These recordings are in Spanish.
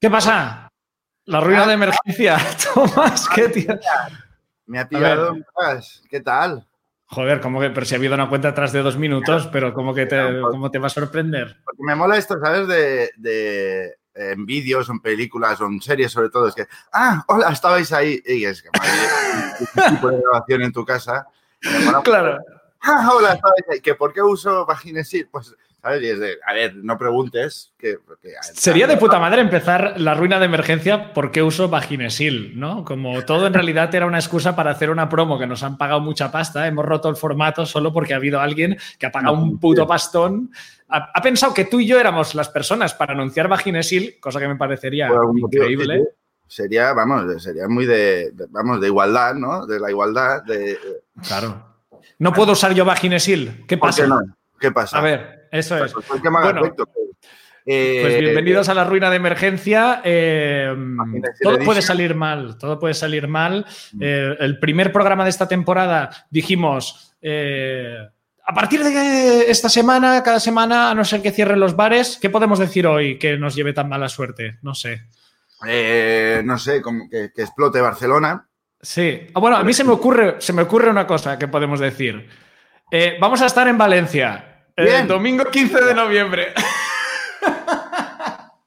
¿Qué pasa? La ruina de emergencia. Tomás, qué tío. Me ha pillado. ¿Qué tal? Joder, como que, pero si ha habido una cuenta atrás de dos minutos, pero como que te, ¿cómo te va a sorprender? Porque me mola esto, ¿sabes? De, de en vídeos, en películas, o en series sobre todo, es que, ah, hola, estabais ahí. Y es que, madre, tipo de grabación en tu casa. claro. Ah, hola, estabais ahí. ¿Que ¿Por qué uso Vaginesil? Pues a ver, no preguntes. Que, Sería de puta madre empezar la ruina de emergencia por qué uso Vaginesil, ¿no? Como todo en realidad era una excusa para hacer una promo que nos han pagado mucha pasta, hemos roto el formato solo porque ha habido alguien que ha pagado un puto pastón. Ha, pensado que tú y yo éramos las personas para anunciar Vaginesil, cosa que me parecería increíble. sería, vamos, sería muy de, vamos, de igualdad, ¿no? De la igualdad. De, claro. No puedo usar yo Vaginesil. ¿Qué pasa? no? ¿Qué pasa? A ver, eso es. pues bienvenidos a la ruina de emergencia. Eh, todo puede salir mal, todo puede salir mal. Mm. Eh, el primer programa de esta temporada dijimos, eh, a partir de esta semana, cada semana, a no ser que cierren los bares, ¿qué podemos decir hoy que nos lleve tan mala suerte? No sé. no sé, como que, explote Barcelona. Sí. Ah, bueno, a mí se me ocurre, se me ocurre una cosa que podemos decir. vamos a estar en Valencia. El domingo 15 de noviembre.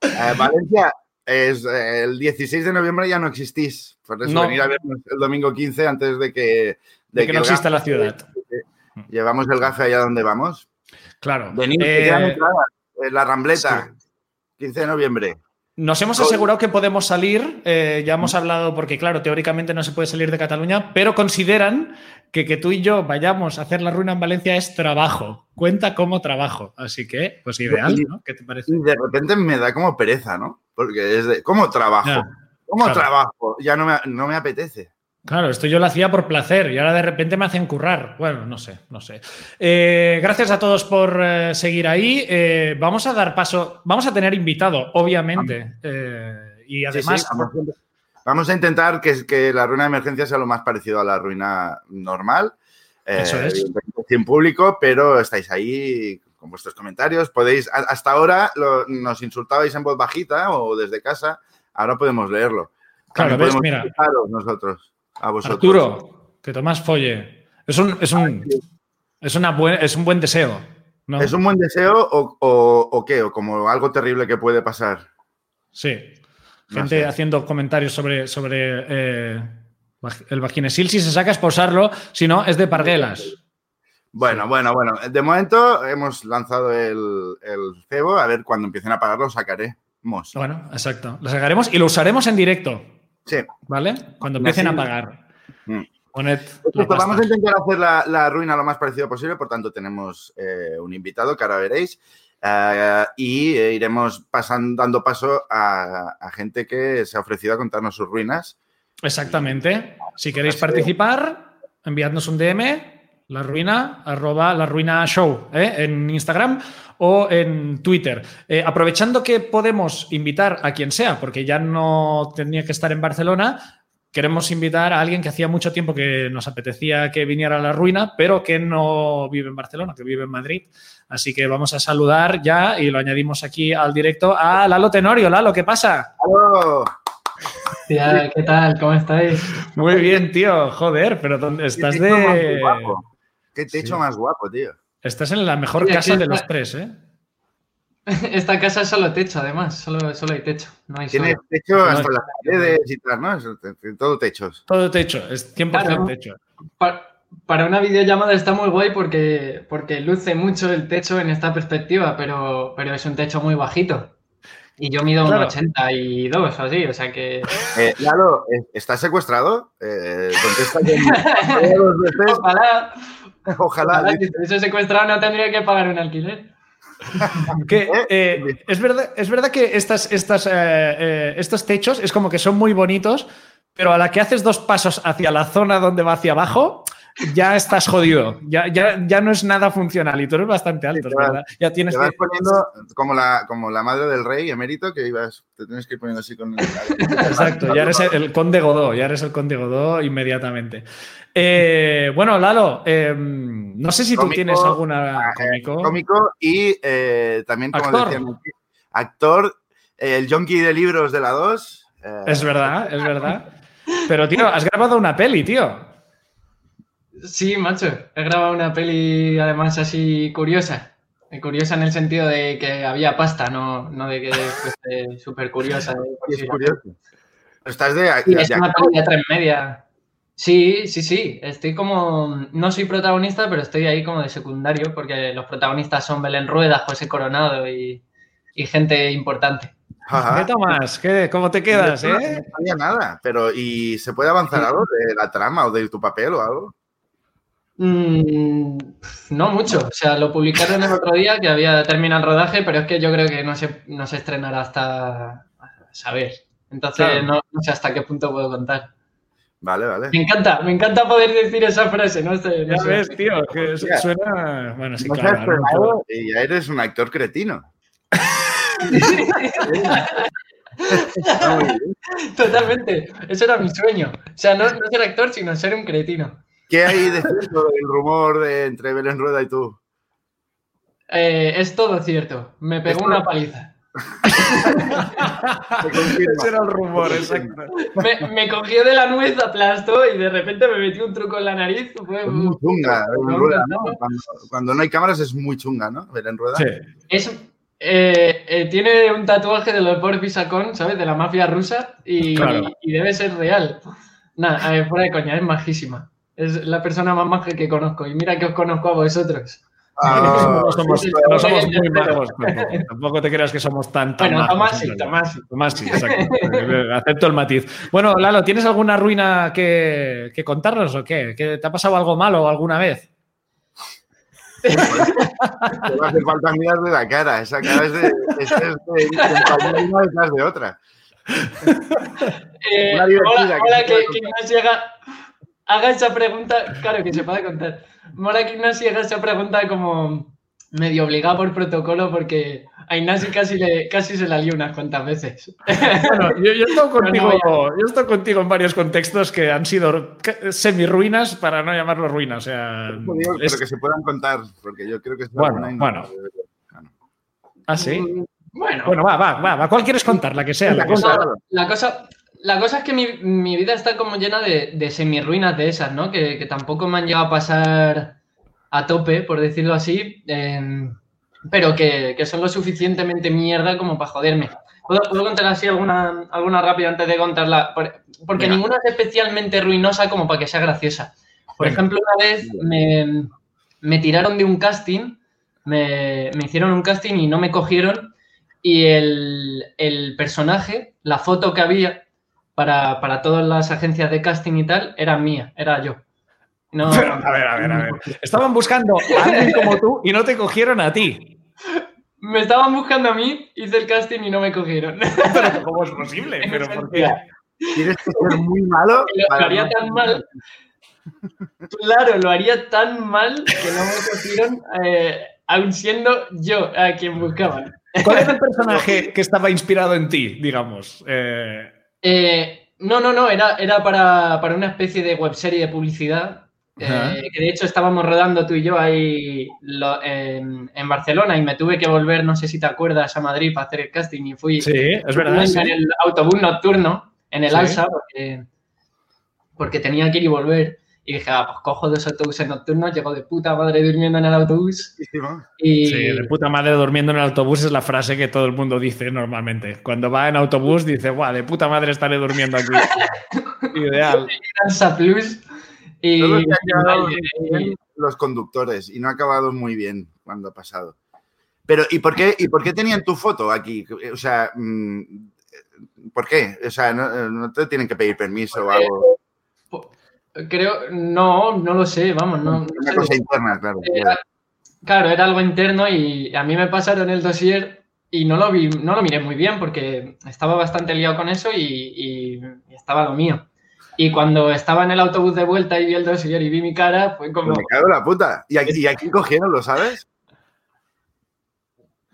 Eh, Valencia, es, eh, el 16 de noviembre ya no existís. Por eso venir a vernos el domingo 15 antes de que... De, que, no exista la ciudad. Llevamos el gafe allá donde vamos. Claro. Venid, eh, la Rambleta, 15 de noviembre. Nos hemos asegurado que podemos salir, ya hemos hablado, porque claro, teóricamente no se puede salir de Cataluña, pero consideran que que tú y yo vayamos a hacer la ruina en Valencia es trabajo, cuenta como trabajo, así que pues ideal, ¿no? ¿Qué te parece? Y de repente me da como pereza, ¿no? Porque es de, ¿cómo trabajo? ¿Cómo trabajo? Ya no me, no me apetece. Claro, esto yo lo hacía por placer y ahora de repente me hacen currar. Bueno, no sé, no sé. Eh, gracias a todos por eh, seguir ahí. Eh, vamos a dar paso, vamos a tener invitado, obviamente. y además, Vamos a intentar que, que, la ruina de emergencia sea lo más parecido a la ruina normal. Eso es. En público, pero estáis ahí con vuestros comentarios. Podéis, hasta ahora nos insultabais en voz bajita o desde casa, ahora podemos leerlo. Claro, ves, mira. nosotros, a vosotros. Arturo, que Tomás folle. Es un, es un, es una es un buen deseo. ¿no? ¿Es un buen deseo o, o, o qué? ¿O como algo terrible que puede pasar? Sí. Gente haciendo comentarios sobre, sobre eh, el vaginesil. Si se saca es posarlo, si no, es de parguelas. Bueno, bueno, bueno. De momento hemos lanzado el, cebo. A ver, cuando empiecen a pagarlo, sacaremos. Bueno, exacto. Lo sacaremos y lo usaremos en directo. Sí. ¿Vale? Cuando empiecen a pagar. Mm. vamos a intentar hacer la, ruina lo más parecido posible, por tanto tenemos eh, un invitado que ahora veréis. Eh, y eh, iremos pasando, dando paso a, gente que se ha ofrecido a contarnos sus ruinas. Exactamente. Si queréis participar, enviadnos un DM, la ruina, arroba la ruina show, en Instagram o en Twitter. aprovechando que podemos invitar a quien sea, porque ya no tenía que estar en Barcelona, queremos invitar a alguien que hacía mucho tiempo que nos apetecía que viniera a la ruina, pero que no vive en Barcelona, que vive en Madrid. Así que vamos a saludar ya y lo añadimos aquí al directo a Lalo Tenorio. Lalo, ¿qué pasa? ¡Hola! ¿Qué tal? ¿Cómo estáis? Muy bien, tío. Joder, pero ¿dónde estás de...? Qué techo más guapo, tío. Estás en la mejor casa de los tres, ¿eh? Esta casa es solo techo, además, solo, solo hay techo. No hay Tiene techo hasta las paredes y tal, ¿no? todo techos. Todo techo, es 100% techo. Para, una videollamada está muy guay porque, porque luce mucho el techo en esta perspectiva, pero, pero es un techo muy bajito. Y yo mido un 82, así, o sea que. Eh, Lalo, ¿estás secuestrado? Eh, contesta que. Ojalá. Ojalá. Ojalá. Si estuviese secuestrado no tendría que pagar un alquiler. que, eh, es, verdad, es verdad que estas, estas, eh, eh, estos techos es como que son muy bonitos, pero a la que haces dos pasos hacia la zona donde va hacia abajo, ya estás jodido. Ya, ya, ya no es nada funcional y tú eres bastante alto, ¿verdad? Ya tienes te vas poniendo como la, como la madre del rey emérito que ibas, te tienes que ir poniendo así con Exacto, ya eres el, conde Godó, ya eres el conde Godó inmediatamente. Eh, bueno, Lalo, em, no sé si tú tienes alguna ah, cómico. cómico y eh, también, como actor. actor el junkie de libros de la 2. Eh, es verdad, es verdad. Pero, tío, has grabado una peli, tío. Sí, macho. He grabado una peli, además, así curiosa. Curiosa en el sentido de que había pasta, no, no de que fuese súper curiosa. Es curioso. Estás de. es una peli de tres media. Sí, sí, sí. Estoy como. No soy protagonista, pero estoy ahí como de secundario, porque los protagonistas son Belén Rueda, José Coronado y, gente importante. ¿Qué tomas? ¿Qué, ¿Cómo te quedas? No, eh? no sabía nada, pero ¿y se puede avanzar algo de la trama o de tu papel o algo? Mm, no mucho. O sea, lo publicaron el otro día que había terminado el rodaje, pero es que yo creo que no se, no se estrenará hasta saber. Entonces, no, sé hasta qué punto puedo contar. Vale, vale. Me encanta, me encanta poder decir esa frase, ¿no? Este, ya ves, tío, que suena. Bueno, sí, claro. Y ya eres un actor cretino. Totalmente. Eso era mi sueño. O sea, no, ser actor, sino ser un cretino. ¿Qué hay de cierto del rumor de entre Belén Rueda y tú? Eh, es todo cierto. Me pegó una paliza. Ese era el rumor, exacto. Me, cogió de la nuez, aplastó y de repente me metió un truco en la nariz. Fue muy chunga, Cuando, no hay cámaras es muy chunga, ¿no? En rueda. Sí. Eh, eh, tiene un tatuaje de los Boris ¿sabes? De la mafia rusa y, debe ser real. Nada, fuera de coña, es majísima. Es la persona más maja que conozco y mira que os conozco a vosotros. Ah, no, somos, muy majos. Tampoco te creas que somos tan, tan Bueno, Tomás sí, Tomás Tomás sí, exacto. Acepto el matiz. Bueno, Lalo, ¿tienes alguna ruina que, que contarnos o qué? ¿Que ¿Te ha pasado algo malo alguna vez? Te va a hacer falta mirar de la cara. Esa cara es de, es de, de, una detrás de otra. Eh, hola, hola que, que nos llega haga esa pregunta, claro que se puede contar. Mola que Ignasi haga esa pregunta como medio obligada por protocolo porque a Ignasi casi, le, casi se la lió unas cuantas veces. Bueno, yo, yo, estoy contigo, yo estoy contigo en varios contextos que han sido semi-ruinas para no llamarlo ruinas. O sea, Pero que se puedan contar, porque yo creo que es bueno, bueno. ¿Ah, sí? Mm, bueno. Bueno, va, va, va. ¿Cuál quieres contar? La que sea. La, cosa, la cosa, la cosa es que mi, vida está como llena de, de semi-ruinas de esas, ¿no? Que, tampoco me han llegado a pasar a tope, por decirlo así, em, pero que, son lo suficientemente mierda como para joderme. ¿Puedo, contar así alguna, alguna rápida antes de contarla? Porque ninguna es especialmente ruinosa como para que sea graciosa. Por ejemplo, una vez me, tiraron de un casting, me, me, hicieron un casting y no me cogieron y el, el personaje, la foto que había, para, para, todas las agencias de casting y tal, era mía, era yo. No, a ver, a ver, a ver. Estaban buscando a alguien como tú y no te cogieron a ti. Me estaban buscando a mí, hice el casting y no me cogieron. Pero ¿cómo es posible? ¿Pero por qué? Tienes que ser muy malo. Lo, haría tan mal. Claro, lo haría tan mal que no me cogieron, eh, aun siendo yo a quien buscaban. ¿Cuál es el personaje que estaba inspirado en ti, digamos? Eh, eh, no, no, no, era, era para, una especie de webserie de publicidad. Eh, que de hecho estábamos rodando tú y yo ahí en, Barcelona y me tuve que volver, no sé si te acuerdas, a Madrid para hacer el casting y fui sí, es verdad, en el autobús nocturno, en el Alsa, porque, porque tenía que ir y volver. Y dije, ah, pues cojo dos autobuses nocturnos, llego de puta madre durmiendo en el autobús. Y... Sí, de puta madre durmiendo en el autobús es la frase que todo el mundo dice normalmente. Cuando va en autobús dice, guau, de puta madre estaré durmiendo aquí. Ideal. Plus. Y... los conductores y no ha acabado muy bien cuando ha pasado. Pero, ¿y por qué, y por qué tenían tu foto aquí? O sea, mm, ¿por qué? O sea, no, no te tienen que pedir permiso o algo. Creo, no, no lo sé, vamos, no. Una cosa interna, claro. claro, era algo interno y a mí me pasaron el dossier y no lo vi, no lo miré muy bien porque estaba bastante liado con eso y, estaba lo mío. Y cuando estaba en el autobús de vuelta y vi el dossier y vi mi cara, fue como. Me cago la puta. ¿Y aquí, y aquí cogieron, lo sabes?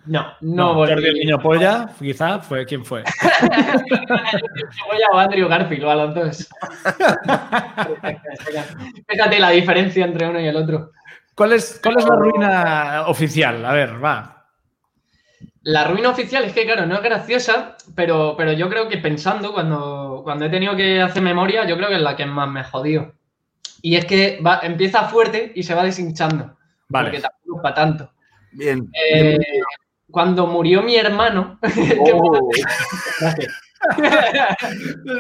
No, no, no el niño polla, quizá, fue quién fue. polla o Andrew Garfield, o a los dos. Fíjate la diferencia entre uno y el otro. ¿Cuál es, cuál es la ruina oficial? A ver, va. la ruina oficial es que, claro, no es graciosa, pero, pero yo creo que pensando, cuando, cuando he tenido que hacer memoria, yo creo que es la que más me jodió. Y es que va, empieza fuerte y se va deshinchando. Vale. Porque tampoco es para tanto. Bien. Eh, cuando murió mi hermano. Oh.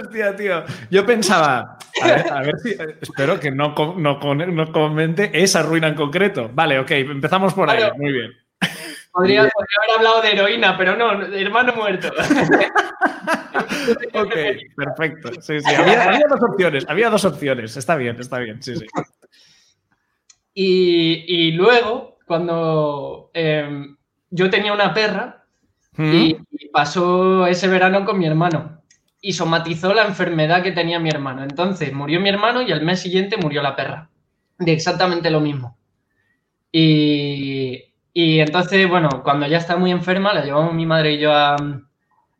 Hostia, tío. Yo pensaba, a ver, a ver si. Espero que no, no, comente esa ruina en concreto. Vale, ok, empezamos por ahí. Muy bien. podría, podría haber hablado de heroína, pero no, de hermano muerto. Ok, perfecto. Sí, sí. Había, había dos opciones, había dos opciones. Está bien, está bien. Sí, sí. Y, y luego, cuando em, yo tenía una perra y, Mm. y pasó ese verano con mi hermano y somatizó la enfermedad que tenía mi hermano. Entonces murió mi hermano y al mes siguiente murió la perra. De exactamente lo mismo. Y, y entonces, bueno, cuando ya está muy enferma, la llevamos mi madre y yo a,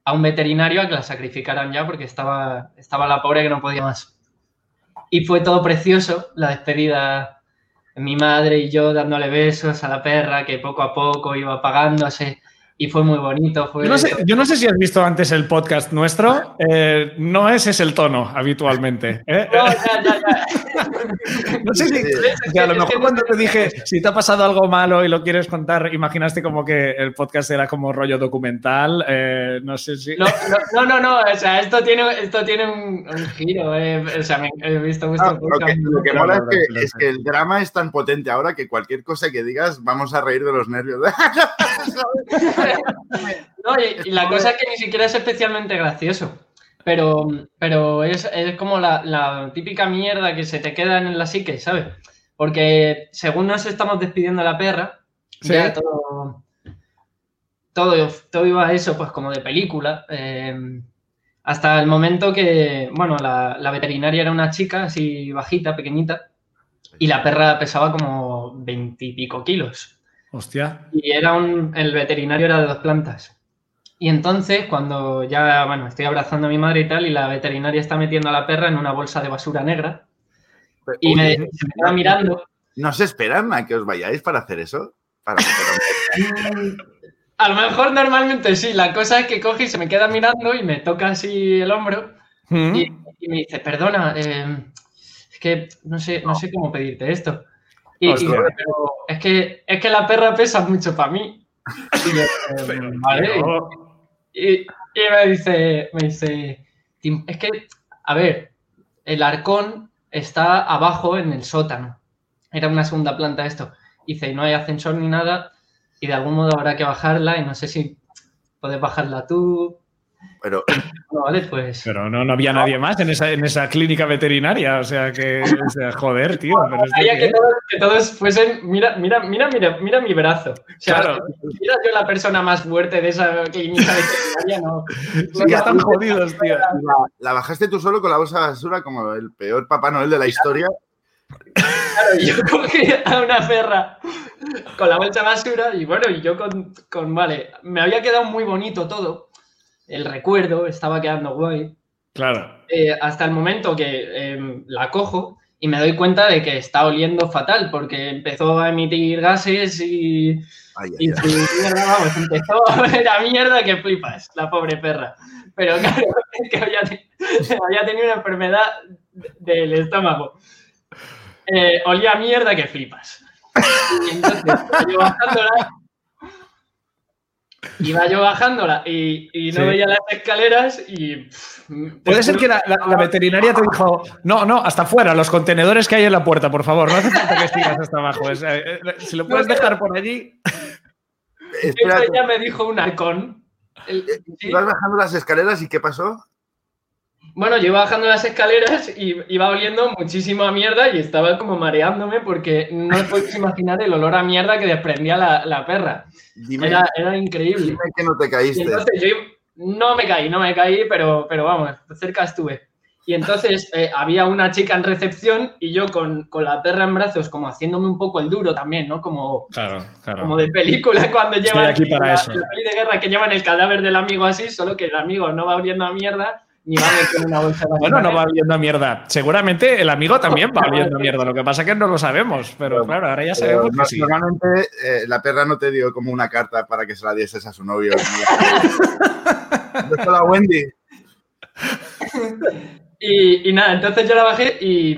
a un veterinario a que la sacrificaran ya porque estaba, estaba la pobre que no podía más. Y fue todo precioso, la despedida, mi madre y yo dándole besos a la perra que poco a poco iba apagándose y fue muy bonito. Fue... Yo no, sé, yo no sé si has visto antes el podcast nuestro. eh, no ese es el tono habitualmente. ¿eh? No, ya, ya, ya. No sé si, a lo mejor cuando te dije si te ha pasado algo malo y lo quieres contar, imaginaste como que el podcast era como rollo documental. eh, no sé si. No, no, no, no, o sea, esto tiene, esto tiene un, un giro. eh, O sea, me, he visto vuestro Ah, lo que, lo que mola es que, es el drama es tan potente ahora que cualquier cosa que digas vamos a reír de los nervios. No, y, y la cosa es que ni siquiera es especialmente gracioso. Pero, pero es, es como la, la típica mierda que se te queda en la psique, ¿sabes? Porque según nos estamos despidiendo de la perra, Sí. ya todo, todo, todo iba a eso, pues como de película. eh, hasta el momento que, bueno, la, la veterinaria era una chica así bajita, pequeñita, y la perra pesaba como veintipico kilos. Hostia. Y era un, el veterinario era de dos plantas. Y entonces, cuando ya, bueno, estoy abrazando a mi madre y tal, y la veterinaria está metiendo a la perra en una bolsa de basura negra, y me, se me queda mirando. ¿No se esperan a que os vayáis para hacer eso? Para A lo mejor normalmente sí, la cosa es que coge y se me queda mirando y me toca así el hombro Mm. y, y me dice, perdona, eh, es que no sé, no sé cómo pedirte esto. Y, y pero es que, es que la perra pesa mucho para mí. Y yo, eh, vale. Y, me dice, me dice, "Tim, es que, a ver, el arcón está abajo en el sótano. Era una segunda planta esto. Dice, no hay ascensor ni nada, y de algún modo habrá que bajarla, y no sé si puedes bajarla tú. Pero No, vale, pues. Pero no, no había nadie más en esa, en esa clínica veterinaria. O sea que, o sea, joder, tío. Pero que todos, que todos fuesen, mira, mira, mira, mira, mira mi brazo. O sea, Claro. mira yo la persona más fuerte de esa clínica veterinaria, no. Sí que están jodidos, tío. la, la bajaste tú solo con la bolsa de basura como el peor Papá Noel de la historia. Claro, y yo cogí a una perra con la bolsa de basura y bueno, y yo con, con, vale, me había quedado muy bonito todo, el recuerdo estaba quedando guay, Claro. eh, hasta el momento que eh, la cojo y me doy cuenta de que está oliendo fatal porque empezó a emitir gases y, Ay, ay, y ay. su mierda, vamos, empezó a ver a mierda que flipas, la pobre perra. Pero claro, es que había, había tenido una enfermedad del estómago. Eh, olía a mierda que flipas. Y entonces iba yo bajándola, iba yo bajándola y, y no Sí. veía las escaleras y... pff, Puede ser que la, la- la veterinaria te dijo, no, no, hasta afuera, los contenedores que hay en la puerta, por favor, no hace falta que sigas hasta abajo. es, eh, eh, si lo puedes dejar por allí. Eso ya me dijo un halcón. El- ibas bajando las escaleras y ¿qué pasó? Bueno, yo iba bajando las escaleras y iba oliendo muchísimo a mierda y estaba como mareándome porque no os podéis imaginar el olor a mierda que desprendía la, la perra. Dime, Era, era increíble. dime que no te Y caíste. entonces yo no me caí, no me caí, pero, pero vamos, cerca estuve. Y entonces eh, había una chica en recepción y yo con, con la perra en brazos, como haciéndome un poco el duro también, ¿no? Como, Claro, claro. como de película cuando llevan aquí para la, eso. la peli de guerra que llevan el cadáver del amigo así, solo que el amigo no va oliendo a mierda ni va a meter una bolsa Bueno, no va oliendo a mierda. Seguramente el amigo también va oliendo a mierda. Lo que pasa es que no lo sabemos, pero claro, ahora ya sabemos que sí. Normalmente eh, la perra no te dio como una carta para que se la dieses a su novio. la Wendy. Y, nada, entonces yo la bajé y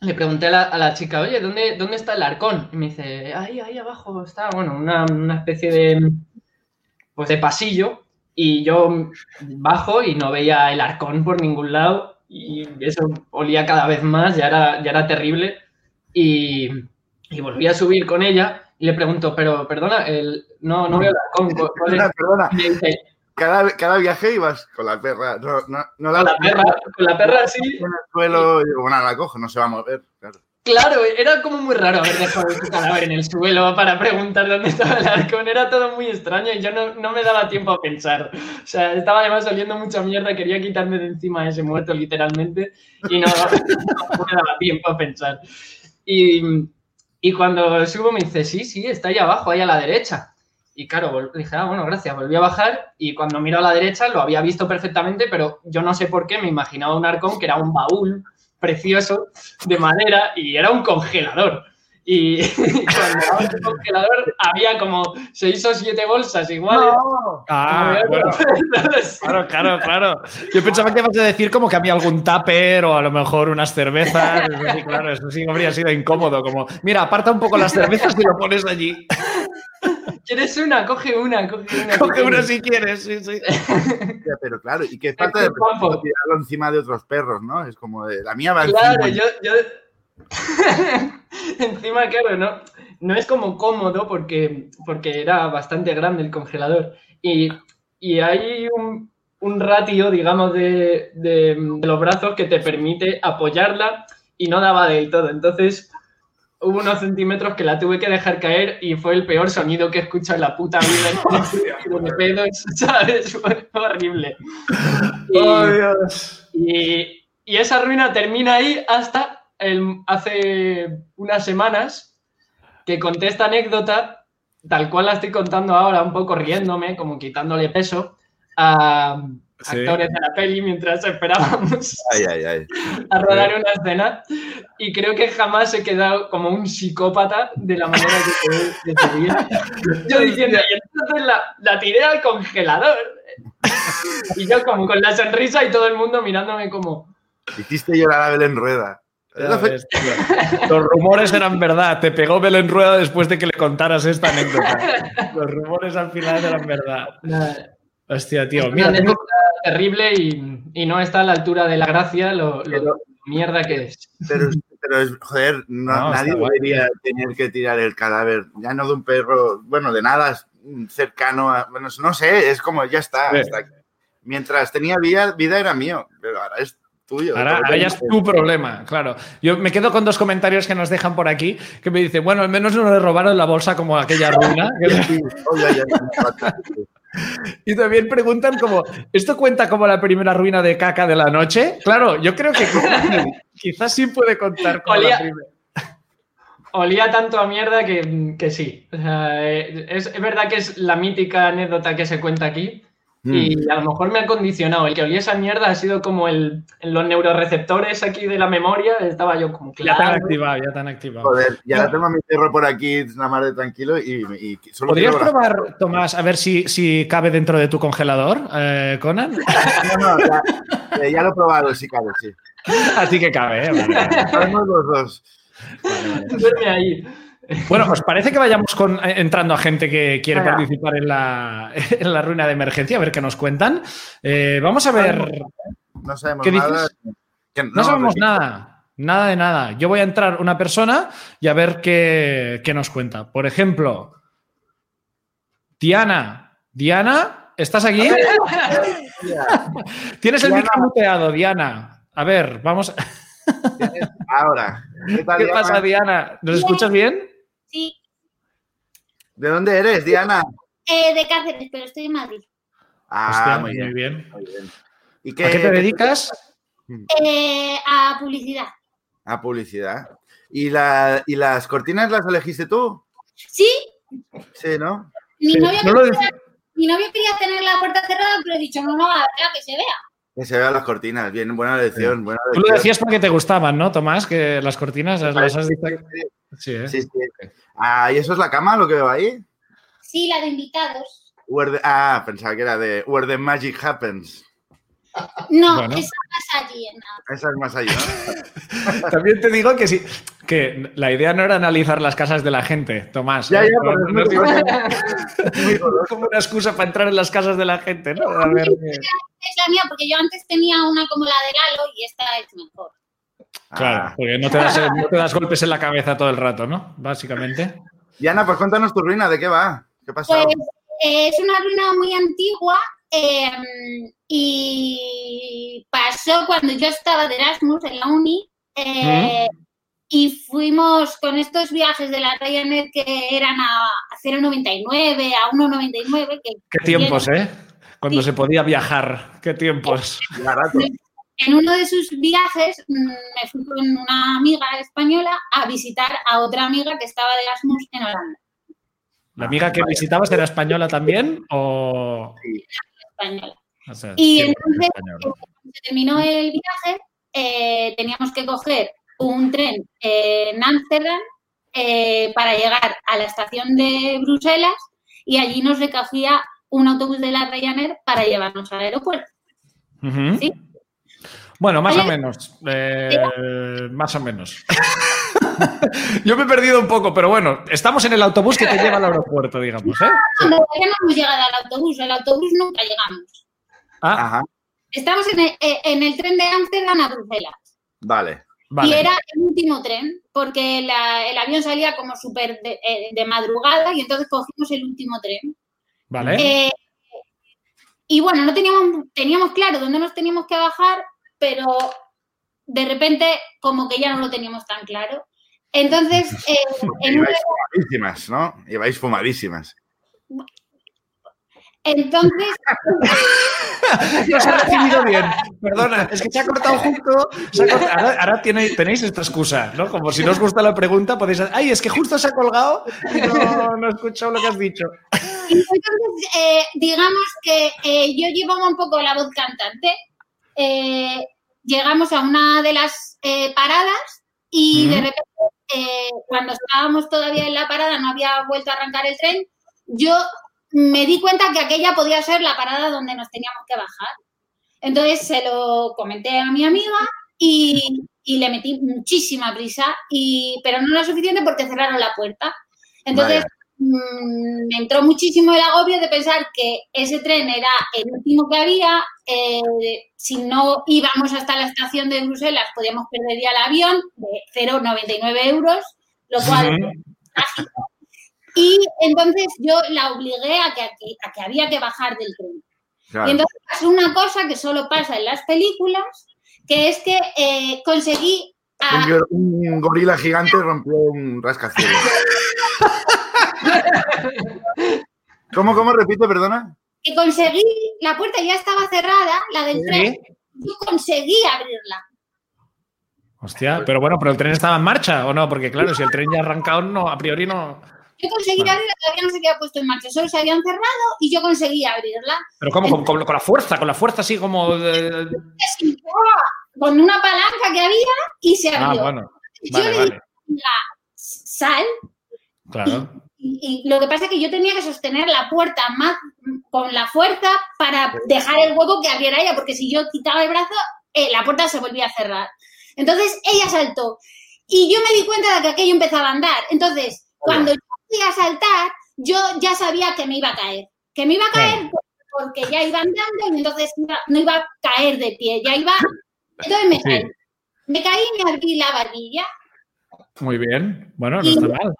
le pregunté a la, chica, oye, ¿dónde, ¿dónde está el arcón? Y me dice, ahí, ahí abajo está, bueno, una, una especie de, pues de pasillo. Y yo bajo y no veía el arcón por ningún lado y eso olía cada vez más, ya era, ya era terrible. Y, y volví a subir con ella y le pregunto, pero perdona, el, no, no veo el arcón. Perdona, perdona. Dice, cada, cada viaje ibas con la perra. No, no, no la, con, la perra, con la perra sí. En el suelo, y bueno, la cojo, no se va a mover. Claro. Claro, era como muy raro haber dejado su cadáver en el suelo para preguntar dónde estaba el arcón. Era todo muy extraño y yo no, no, me daba tiempo a pensar. O sea, estaba además oliendo mucha mierda, quería quitarme de encima ese muerto literalmente y no, no me daba tiempo a pensar. Y, y cuando subo me dice, sí, sí, está ahí abajo, ahí a la derecha. Y claro, dije, ah, bueno, gracias, volví a bajar y cuando miro a la derecha lo había visto perfectamente, pero yo no sé por qué me imaginaba un arcón que era un baúl precioso de madera y era un congelador. Y, cuando era un congelador había como seis o siete bolsas iguales. Ah, claro, claro, claro. Yo pensaba que ibas a decir como que había algún tupper o a lo mejor unas cervezas. sí, claro, eso sí habría sido incómodo. Como, mira, aparta un poco las cervezas y lo pones allí. ¿Quieres una? Coge una, coge una. Coge una si quieres, sí, sí. pero claro, y que falta de tirarlo encima de otros perros, ¿no? Es como de la mía va Claro, yo, yo... encima, claro, no, no es como cómodo porque, porque era bastante grande el congelador. Y, y hay un, un ratio, digamos, de, de, de los brazos que te permite apoyarla y no daba del todo. Entonces, hubo unos centímetros que la tuve que dejar caer y fue el peor sonido que he escuchado en la puta vida. de pedo, ¿sabes? Fue horrible. Y, oh, Dios. Y, y, esa ruina termina ahí hasta el, hace unas semanas que conté esta anécdota, tal cual la estoy contando ahora, un poco riéndome, como quitándole peso, a actores de la peli mientras esperábamos a rodar una escena. Y creo que jamás he quedado como un psicópata de la manera que te día. Yo diciendo, y entonces la, la, tiré al congelador. Y yo como con la sonrisa y todo el mundo mirándome como... Hiciste llorar a Belén Rueda. Los rumores eran verdad. Te pegó Belén Rueda después de que le contaras esta anécdota. Los rumores al final eran verdad. Hostia, tío. Mira, tengo... terrible y, y, no está a la altura de la gracia lo, lo mierda que es. Pero, pero es, joder, no, no, nadie debería tener que tirar el cadáver, ya no de un perro, bueno, de nada cercano a. Bueno, no sé, es como ya está. Sí. está mientras tenía vida, vida era mío, pero ahora es Tuyo, ahora, ahora, ya es tu problema, claro. Yo me quedo con dos comentarios que nos dejan por aquí, que me dicen, bueno, al menos no le robaron la bolsa como aquella ruina. Y también preguntan como, ¿esto cuenta como la primera ruina de caca de la noche? Claro, yo creo que quizás, quizás sí puede contar como olía, la primera. Olía tanto a mierda que, que sí. O sea, es, es, verdad que es la mítica anécdota que se cuenta aquí. Y a lo mejor me ha condicionado. El que olía esa mierda ha sido como el, los neuroreceptores aquí de la memoria. Estaba yo como claro. Ya tan activado, ya tan activado. Joder, ya no. tengo a mi perro por aquí, nada más de tranquilo. Y, y solo ¿Podrías probar, Tomás, a ver si, si cabe dentro de tu congelador, eh, Conan? No, no, ya, eh, ya, lo he probado, sí cabe, sí. Así que cabe, ¿eh? Vale. Los dos. Vale, vale. Duerme ahí. Bueno, ¿os parece que vayamos con, eh, entrando a gente que quiere participar en la, en la, ruina de emergencia? A ver qué nos cuentan. Eh, vamos a ver. No sabemos ¿Qué nada. Que no, no, sabemos nada. Nada de nada. Yo voy a entrar una persona y a ver qué, qué nos cuenta. Por ejemplo, Diana. Diana, ¿estás aquí? Tienes el micro muteado, Diana. A ver, vamos. Ahora. ¿Qué, tal, ¿Qué Diana? pasa, Diana? ¿Nos escuchas bien? Sí. ¿De dónde eres, Diana? Eh, de Cáceres, pero estoy en Madrid. Ah, Hostia, muy, bien. muy, bien. muy bien. ¿Y qué, ¿A qué te dedicas? Eh, a publicidad. A publicidad. ¿Y, la, ¿Y las cortinas las elegiste tú? Sí. Sí, ¿no? Mi, sí. Novio, no quería, mi novio quería tener la puerta cerrada, pero he dicho, no, no, a ver, que se vea. Que se vean las cortinas, bien, buena lección. Buena Tú lo decías porque te gustaban, ¿no, Tomás? Que las cortinas las, has visto. Sí, ¿eh? sí, sí. Ah, ¿y eso es la cama, lo que veo ahí? Sí, la de invitados. ah, pensaba que era de Where the Magic Happens. No, esa es más allí. Esa es más allí. También te digo que sí, que la idea no era analizar las casas de la gente, Tomás. Ya, ¿eh? ya, no, es como una excusa para entrar en las casas de la gente, ¿no? A ver, es la mía, porque yo antes tenía una como la de Lalo y esta es mejor. Claro, ah. porque no te, das, no te, das, golpes en la cabeza todo el rato, ¿no? Básicamente. Diana, pues cuéntanos tu ruina, ¿de qué va? ¿Qué pasó? Pues eh, es una ruina muy antigua eh, y pasó cuando yo estaba de Erasmus en la uni. Eh, y fuimos con estos viajes de la Ryanair que eran a 0,99, a 1,99. Qué tiempos, ¿eh? Cuando se podía viajar, qué tiempos. En uno de sus viajes mm, me fui con una amiga española a visitar a otra amiga que estaba de Erasmus en Holanda. ¿La amiga que visitabas era española también o...? Y entonces, cuando se terminó el viaje, eh, teníamos que coger un tren en Ámsterdam eh, para llegar a la estación de Bruselas y allí nos recogía un autobús de la Ryanair para llevarnos al aeropuerto. Bueno, más o menos. Eh, más o menos. Yo me he perdido un poco, pero bueno, estamos en el autobús que te lleva al aeropuerto, digamos. ¿eh? No, no hemos llegado al autobús, el autobús nunca llegamos. Ah. Estamos en el, eh, en el tren de Ámsterdam a Bruselas. Vale. Y era el último tren, porque el avión salía como súper eh, de, madrugada y entonces cogimos el último tren. Vale. Eh, y bueno, no teníamos, teníamos claro dónde nos teníamos que bajar, pero de repente como que ya no lo teníamos tan claro. Entonces, eh, Ibais fumadísimas, ¿no? Ibais fumadísimas. Entonces. no se ha recibido bien. Perdona, es que se ha cortado justo. Ahora, tenéis esta excusa, ¿no? Como si no os gusta la pregunta, podéis. ¡Ay, es que justo se ha colgado y no, no he escuchado lo que has dicho! Entonces, eh, digamos que eh, yo llevaba un poco la voz cantante. Eh, llegamos a una de las paradas y de repente, cuando estábamos todavía en la parada, no había vuelto a arrancar el tren. Yo me di cuenta que aquella podía ser la parada donde nos teníamos que bajar. Entonces se lo comenté a mi amiga y, le metí muchísima prisa, y, pero no lo suficiente porque cerraron la puerta. Entonces mm, me entró muchísimo el agobio de pensar que ese tren era el último que había. Eh, si no íbamos hasta la estación de Bruselas, podíamos perder ya el avión de 0,99 euros, lo cual y entonces yo la obligué a que, a que había que bajar del tren. Y entonces pasó una cosa que solo pasa en las películas, que es que eh, conseguí... Un, gorila gigante rompió un rascacielos. ¿Cómo, cómo? Repite, perdona. Que conseguí, la puerta ya estaba cerrada, la del tren, yo conseguí abrirla. Hostia, pero bueno, pero el tren estaba en marcha o no, porque claro, si el tren ya ha arrancado, no, a priori no. Yo conseguí abrirla, todavía no se había puesto en marcha, solo se habían cerrado y yo conseguí abrirla. ¿Pero cómo? ¿Con, la fuerza? ¿Con la fuerza así como...? Con una palanca que había y se ah, abrió. Ah, bueno. yo le dije, sal. Claro. Y, lo que pasa es que yo tenía que sostener la puerta más con la fuerza para dejar el hueco que abriera ella, porque si yo quitaba el brazo, eh, la puerta se volvía a cerrar. Entonces ella saltó y yo me di cuenta de que aquello empezaba a andar. Entonces, cuando yo a saltar, yo ya sabía que me iba a caer. Que me iba a caer porque ya iba andando y entonces no iba a caer de pie, ya iba. Entonces me caí. Me caí y me abrí la barbilla. Muy bien. Bueno, no está mal.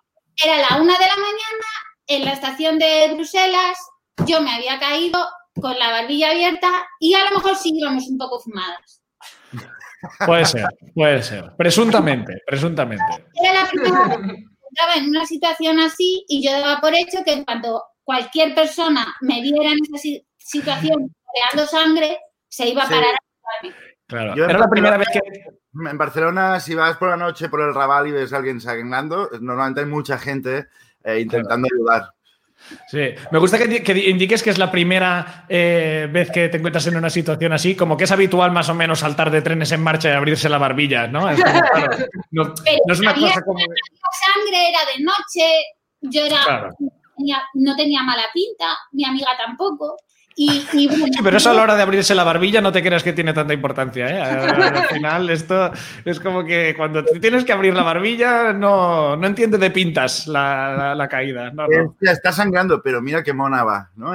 Era la una de la mañana en la estación de Bruselas. Yo me había caído con la barbilla abierta y a lo mejor sí íbamos un poco fumadas. Puede ser, puede ser. Presuntamente, presuntamente. Era la primera estaba en una situación así y yo daba por hecho que en cuanto cualquier persona me viera en esa situación creando sangre, se iba a parar a Claro. Era la primera vez que. En Barcelona, si vas por la noche por el Raval y ves a alguien sangrando, normalmente hay mucha gente eh, intentando ayudar. Sí, me gusta que, indiques que es la primera eh, vez que te encuentras en una situación así, como que es habitual más o menos saltar de trenes en marcha y abrirse la barbilla, ¿no? Es no, es una cosa como... sangre, era de noche, yo era, no tenía mala pinta, mi amiga tampoco sí, pero eso a la hora de abrirse la barbilla no te creas que tiene tanta importancia. ¿eh? Al final, esto es como que cuando tienes que abrir la barbilla, no, no entiende de pintas la, caída. No, Está sangrando, pero mira qué mona va. ¿no?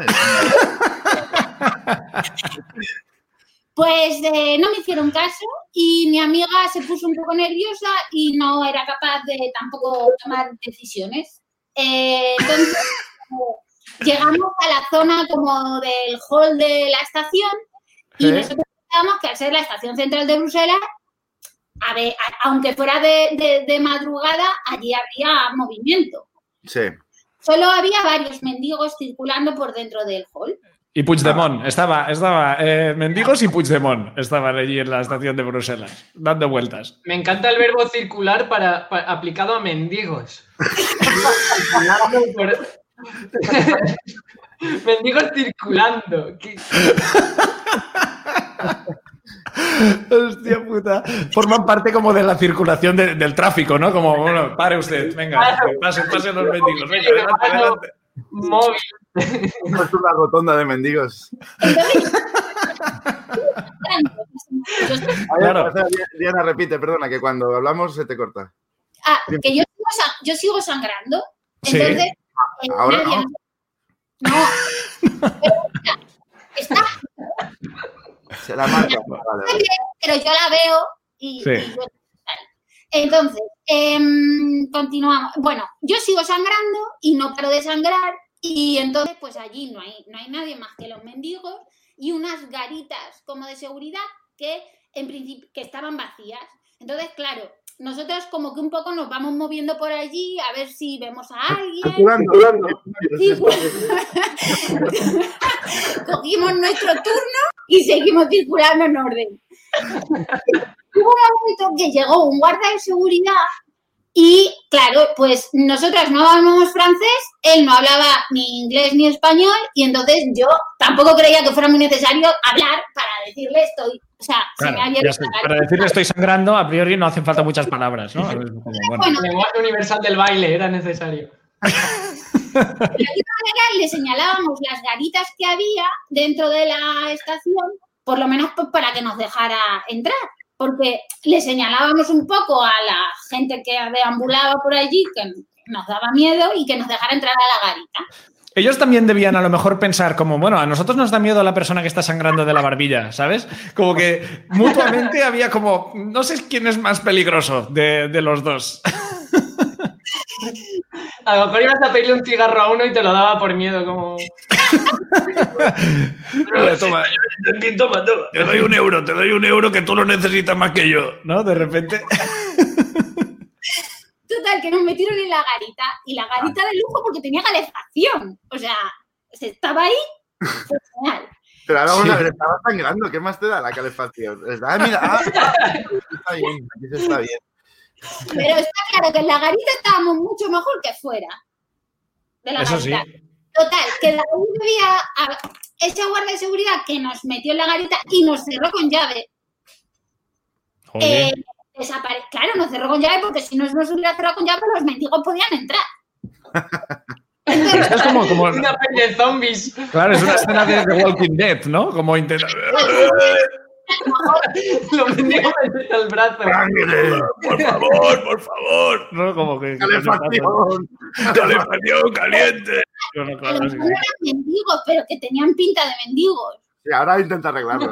Pues eh, no me hicieron caso y mi amiga se puso un poco nerviosa y no era capaz de tampoco tomar decisiones. Eh, entonces, llegamos a la zona como del hall de la estación y nosotros pensábamos que al ser la estación central de Bruselas, a ver, aunque fuera de, madrugada, allí había movimiento. Sí. Solo había varios mendigos circulando por dentro del hall. Y Puigdemont, estaba, estaba eh, mendigos y Puigdemont estaban allí en la estación de Bruselas, dando vueltas. Me encanta el verbo circular para, aplicado a mendigos. Mendigos circulando. Hostia puta. Forman parte como de la circulación del tráfico, ¿no? Como, bueno, pare usted, venga, pasen, pasen los mendigos, venga, adelante, adelante. Móvil. Es una rotonda de mendigos. Diana, repite, perdona, que cuando hablamos se te corta. Ah, que yo sigo, yo sigo sangrando. Entonces, Ahora no. No. está. Se la marca. Pero yo la veo y, Entonces, em, continuamos. Bueno, yo sigo sangrando y no paro de sangrar. Y entonces, pues allí no hay, no hay nadie más que los mendigos y unas garitas como de seguridad que en principio que estaban vacías. Entonces, claro, nosotros como que un poco nos vamos moviendo por allí a ver si vemos a alguien. Cogimos nuestro turno y seguimos circulando en orden. Hubo un momento que llegó un guarda de seguridad y claro, pues nosotras no hablábamos francés, él no hablaba ni inglés ni español y entonces yo tampoco creía que fuera muy necesario hablar para decirle estoy o sea, para decirle estoy sangrando, a priori no hacen falta muchas palabras, ¿no? bueno. El lenguaje universal del baile era necesario. De alguna manera le señalábamos las garitas que había dentro de la estación, por lo menos pues, para que nos dejara entrar, porque le señalábamos un poco a la gente que deambulaba por allí que nos daba miedo y que nos dejara entrar a la garita. Ellos también debían a lo mejor pensar como, bueno, a nosotros nos da miedo la persona que está sangrando de la barbilla, ¿sabes? Como que mutuamente había como, no sé quién es más peligroso de, los dos. A lo mejor ibas a pedirle un cigarro a uno y te lo daba por miedo, como... toma, toma, toma, te doy un euro, te doy un euro que tú lo necesitas más que yo, ¿no? De repente... Total, que nos metieron en la garita. Y la garita de lujo porque tenía calefacción. O sea, se estaba ahí. genial. Pero ahora una vez estaba sangrando, ¿qué más te da la calefacción? Ah, mira, ah, está bien, aquí se está bien. Pero está claro que en la garita estábamos mucho mejor que fuera. De la Eso garita. Sí. Total, que la había ese guardia de seguridad que nos metió en la garita y nos cerró con llave. Eh, Claro, no cerró con llave porque si no nos hubiera cerrado con llave, los mendigos podían entrar. es como, como, una peli de zombies. Claro, es una escena de The Walking Dead, ¿no? Como intentar. Los mendigos me el brazo. Por favor, por favor. No, como que. Calefacción. Calefacción caliente. no, claro, no eran mendigos, pero que tenían pinta de mendigos. Sí, ahora intenta arreglarlo.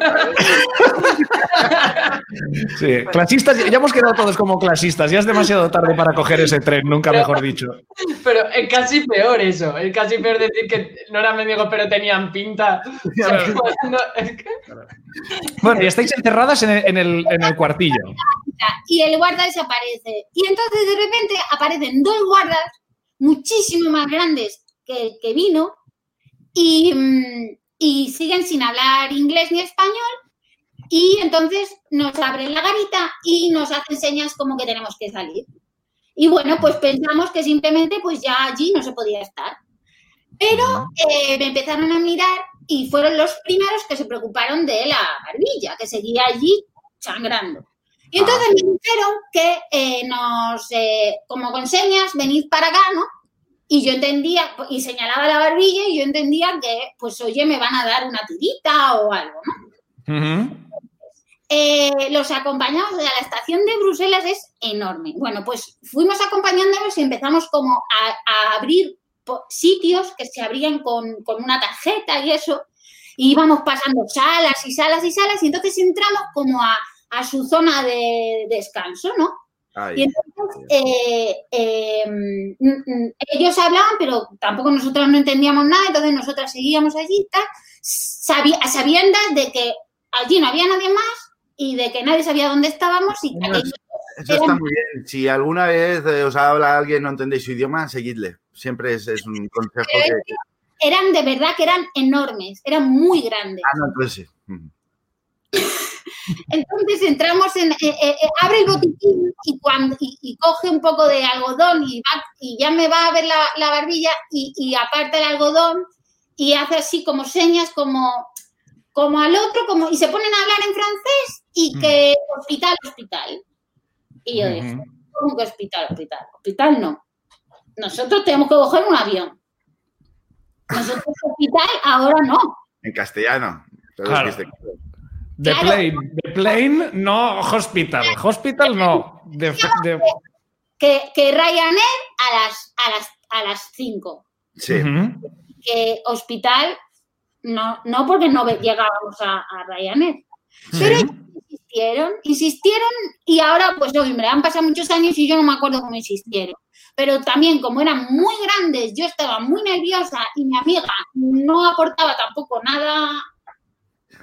sí, clasistas, ya hemos quedado todos como clasistas, ya es demasiado tarde para coger ese tren, nunca mejor dicho. Pero es casi peor eso, es casi peor decir que no eran mendigos pero tenían pinta. Bueno, y estáis encerradas en el, cuartillo. Y el guarda desaparece. Y entonces de repente aparecen dos guardas muchísimo más grandes que el que vino y... Y siguen sin hablar inglés ni español y entonces nos abren la garita y nos hacen señas como que tenemos que salir. Y bueno, pues pensamos que simplemente pues ya allí no se podía estar. Pero eh, me empezaron a mirar y fueron los primeros que se preocuparon de la barbilla, que seguía allí sangrando. Y entonces me dijeron que eh, nos, eh, como con señas, venid para acá, ¿no? Y yo entendía, y señalaba la barbilla y yo entendía que, pues, oye, me van a dar una tirita o algo, ¿no? Eh, los acompañamos de la estación de Bruselas, es enorme. Bueno, pues fuimos acompañándolos y empezamos como a, abrir sitios que se abrían con, una tarjeta y eso. Y íbamos pasando salas y salas y salas y entonces entramos como a, a su zona de descanso, ¿no? Y entonces eh, eh, mm, mm, ellos hablaban, pero tampoco nosotros no entendíamos nada, entonces nosotras seguíamos allí, tal, a sabiendas de que allí no había nadie más y de que nadie sabía dónde estábamos. Y eso, está muy bien. Si alguna vez eh, os habla alguien no entendéis su idioma, seguidle. Siempre es, un consejo que... Eran de verdad que eran enormes, eran muy grandes. Ah, no, entonces sí. Entonces entramos en, eh, eh, eh, abre el botiquín y, cuando, y, coge un poco de algodón y, y ya me va a ver la, barbilla y, aparta el algodón y hace así como señas como, como al otro como, y se ponen a hablar en francés y mm. que hospital, hospital. Y yo dije, ¿cómo que hospital, hospital? Hospital no. Nosotros tenemos que coger un avión. Nosotros hospital ahora no. En castellano. The plane, the plane, no hospital. Hospital no. Que, que, Ryanair a las, a las, a las 5. Sí. Que hospital, no, no porque no llegábamos a, a Ryanair. Pero insistieron, insistieron y ahora, pues me han pasado muchos años y yo no me acuerdo cómo insistieron. Pero también, como eran muy grandes, yo estaba muy nerviosa y mi amiga no aportaba tampoco nada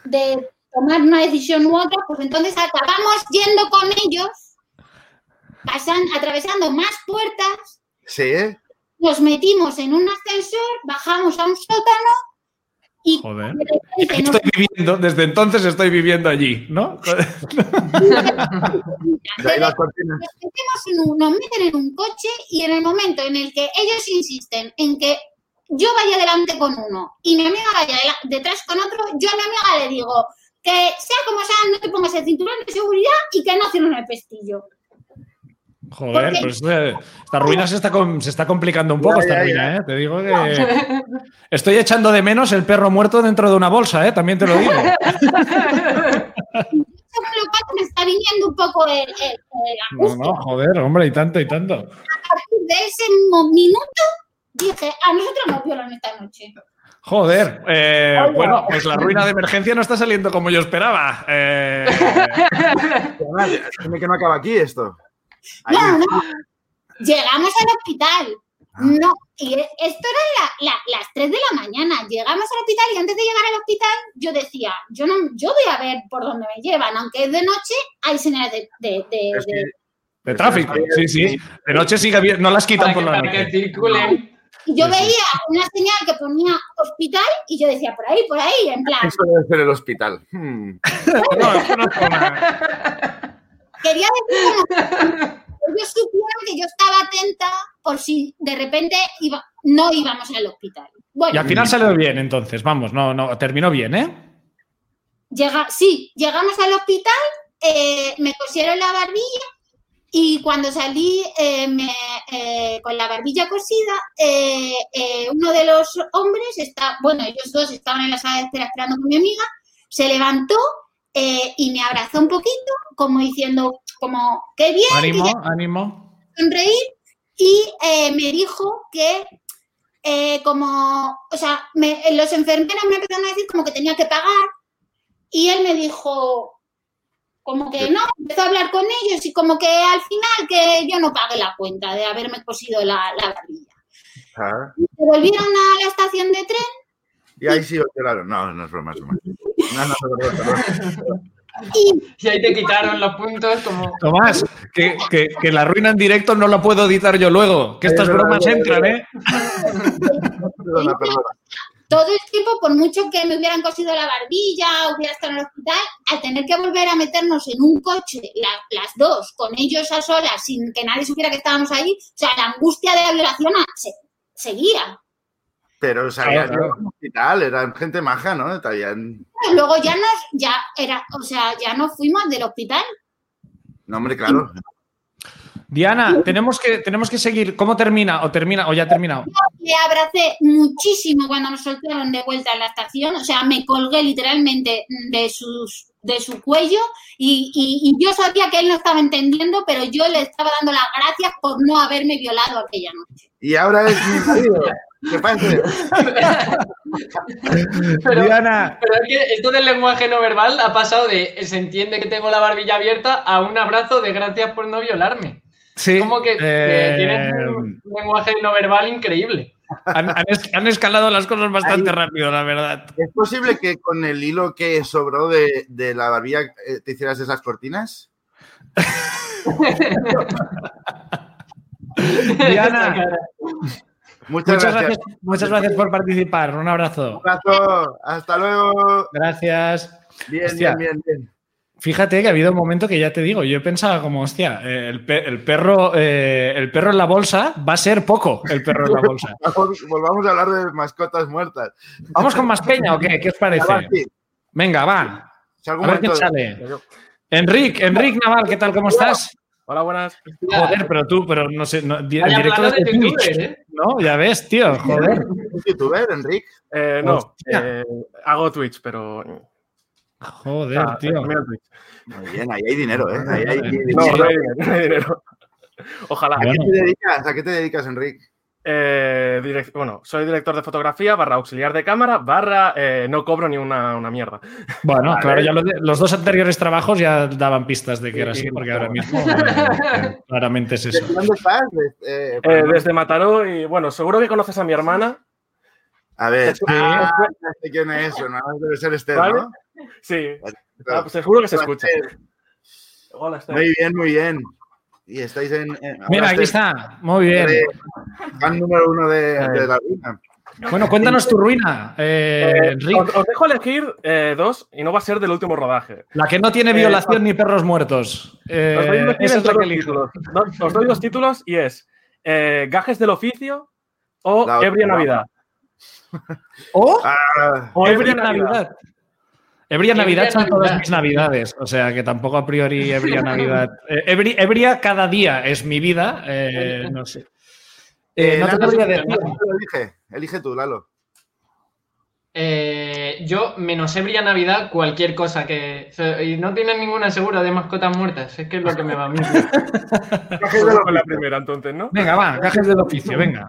de tomar una decisión u otra, pues entonces acabamos yendo con ellos, pasan, atravesando más puertas. Sí. Nos metimos en un ascensor, bajamos a un sótano y. Joder. Estoy viviendo, desde entonces estoy viviendo allí, ¿no? nos meten en un coche y en el momento en el que ellos insisten en que yo vaya delante con uno y mi amiga vaya detrás con otro, yo a mi amiga le digo, que sea como sea, no te pongas el cinturón de seguridad y que no cierren el pestillo. Joder, pues eh, esta ruina se está, se está complicando un poco, esta ruina, ¿eh? Te digo que estoy echando de menos el perro muerto dentro de una bolsa, ¿eh? También te lo digo. me está viniendo un poco el, No, no, joder, hombre, y tanto, y tanto. A partir de ese minuto dije, a nosotros nos violan esta noche. Joder, eh, bueno, pues la ruina de emergencia no está saliendo como yo esperaba. Eh... que no acaba aquí esto. No, no. Llegamos al hospital. Ah. No, y esto era las 3 de la mañana. Llegamos al hospital y antes de llegar al hospital yo decía, yo no, yo voy a ver por dónde me llevan, aunque es de noche, hay señales de, de, de, tráfico. Sí, sí. De noche sigue bien, no las quitan por la noche. Y yo veía una señal que hospital y yo decía, por ahí, por ahí, en plan. Eso debe ser el hospital. Hmm. no, eso no Quería decir que ellos supieron que yo estaba atenta por si de repente iba, no íbamos al hospital. Bueno, y al final salió bien, entonces, vamos, no, no, terminó bien, ¿eh? Llega, sí, llegamos al hospital, eh, me cosieron la barbilla y cuando salí eh, eh, con la barbilla cosida, eh, uno de los hombres, está, bueno, ellos dos estaban en la sala de espera esperando con mi amiga, se levantó y me abrazó un poquito, como diciendo, como, qué bien. Ánimo, ánimo. Sonreír y me dijo que como, o sea, los enfermeros me empezaron a decir como que tenía que pagar y él me dijo, como que no, empezó a hablar con ellos y como que al final que yo no pagué la cuenta de haberme cosido la, la barbilla. Ah. Y se volvieron a la estación de tren. Y ahí sí, claro, no, no es broma, es broma. No, no, perdón, Y... ahí te quitaron los puntos como... Tomás, que, que, que, la ruina en directo no la puedo editar yo luego, que estas bromas entran, ¿eh? Perdona, perdona todo el tiempo, por mucho que me hubieran cosido la barbilla, hubiera estado en el hospital, al tener que volver a meternos en un coche, las dos, con ellos a solas, sin que nadie supiera que estábamos ahí, o sea, la angustia de la violación se, seguía. Pero sabía que era un hospital, eran gente maja, ¿no? Estarían... Luego ya nos, ya era, o sea, ya nos fuimos del hospital. No, hombre, claro. Diana, tenemos que, tenemos que seguir. ¿Cómo termina? ¿O termina? ¿O ya ha terminado? Yo le abracé muchísimo cuando nos soltaron de vuelta en la estación. O sea, me colgué literalmente de sus de su cuello y, y, y, yo sabía que él no estaba entendiendo, pero yo le estaba dando las gracias por no haberme violado aquella noche. Y ahora es mi marido. ¿Qué pasa? pero, Diana. Pero es que esto del lenguaje no verbal ha pasado de se entiende que tengo la barbilla abierta a un abrazo de gracias por no violarme. Sí. Como que eh, tienes un lenguaje no verbal increíble. Han, han, es, han, escalado las cosas bastante Ahí, rápido, la verdad. ¿Es posible que con el hilo que sobró de, de la barbilla eh, te hicieras esas cortinas? Diana, Muchas, muchas gracias. gracias. Muchas gracias por participar. Un abrazo. Un abrazo. Hasta luego. Gracias. Bien, Hostia. bien, bien, bien. Fíjate que ha habido un momento que ya te digo, yo pensaba como, hostia, eh, el, pe el, perro, eh, el perro en la bolsa va a ser poco el perro en la bolsa. Volvamos a hablar de mascotas muertas. ¿Vamos con más peña o qué? ¿Qué os parece? Va, sí. Venga, va. Si A ver quién sale. Enric, Enric Naval, ¿qué tal? ¿Cómo estás? Hola, buenas. Joder, pero tú, pero no sé, no, di- Vaya directo de Twitch, ¿eh? ¿no? Ya ves, tío, joder. ¿Es youtuber, Enric? Eh, no, eh, hago Twitch, pero. Joder, Ah, tío. Muy bien, ahí hay dinero, ¿eh? Ahí hay No, dinero. no hay dinero, no hay dinero. Ojalá. ¿A qué te dedicas? ¿A qué te dedicas, Enric? Eh, direc- bueno, soy director de fotografía, barra auxiliar de cámara, barra eh, no cobro ni una, una mierda. Bueno, Vale. claro, ya lo de- los dos anteriores trabajos ya daban pistas de que era así, porque ahora mismo eh, claramente es eso. ¿De ¿Dónde estás? De- eh, Eh, desde Mataró y bueno, seguro que conoces a mi hermana. A ver, Sí. ah, ya sé quién es eso, ¿no? Debe ser Esther, ¿Vale? ¿no? Sí, ah, pues seguro que se escucha. Hola, Esther. Muy bien, muy bien. Y estáis en... en- Mira, aquí está. Muy bien. de- Fan número uno de, de la ruina. Bueno, cuéntanos tu ruina, eh, Eh, os, os dejo elegir eh, dos y no va a ser del último rodaje. La que no tiene eh, violación ni perros muertos. Eh, Os doy, dos esa es la que títulos. Os doy dos títulos y es eh, Gajes del oficio o Ebria Navidad. O Ah, O Ebria Navidad. Ebria Navidad Ebria son todas Navidad. mis navidades, o sea que tampoco a priori Ebria Navidad. Eh, Ebri- Ebria cada día es mi vida, eh, no sé. Eh, eh, no te Lalo, decir. Elige, elige tú, Lalo. Eh, yo, menos ebria Navidad, cualquier cosa que. o sea, Y no tienen ninguna segura de mascotas muertas. Es que es lo que me va a mí. Gajes de la primera, entonces, ¿no? Venga, va, gajes del oficio, venga.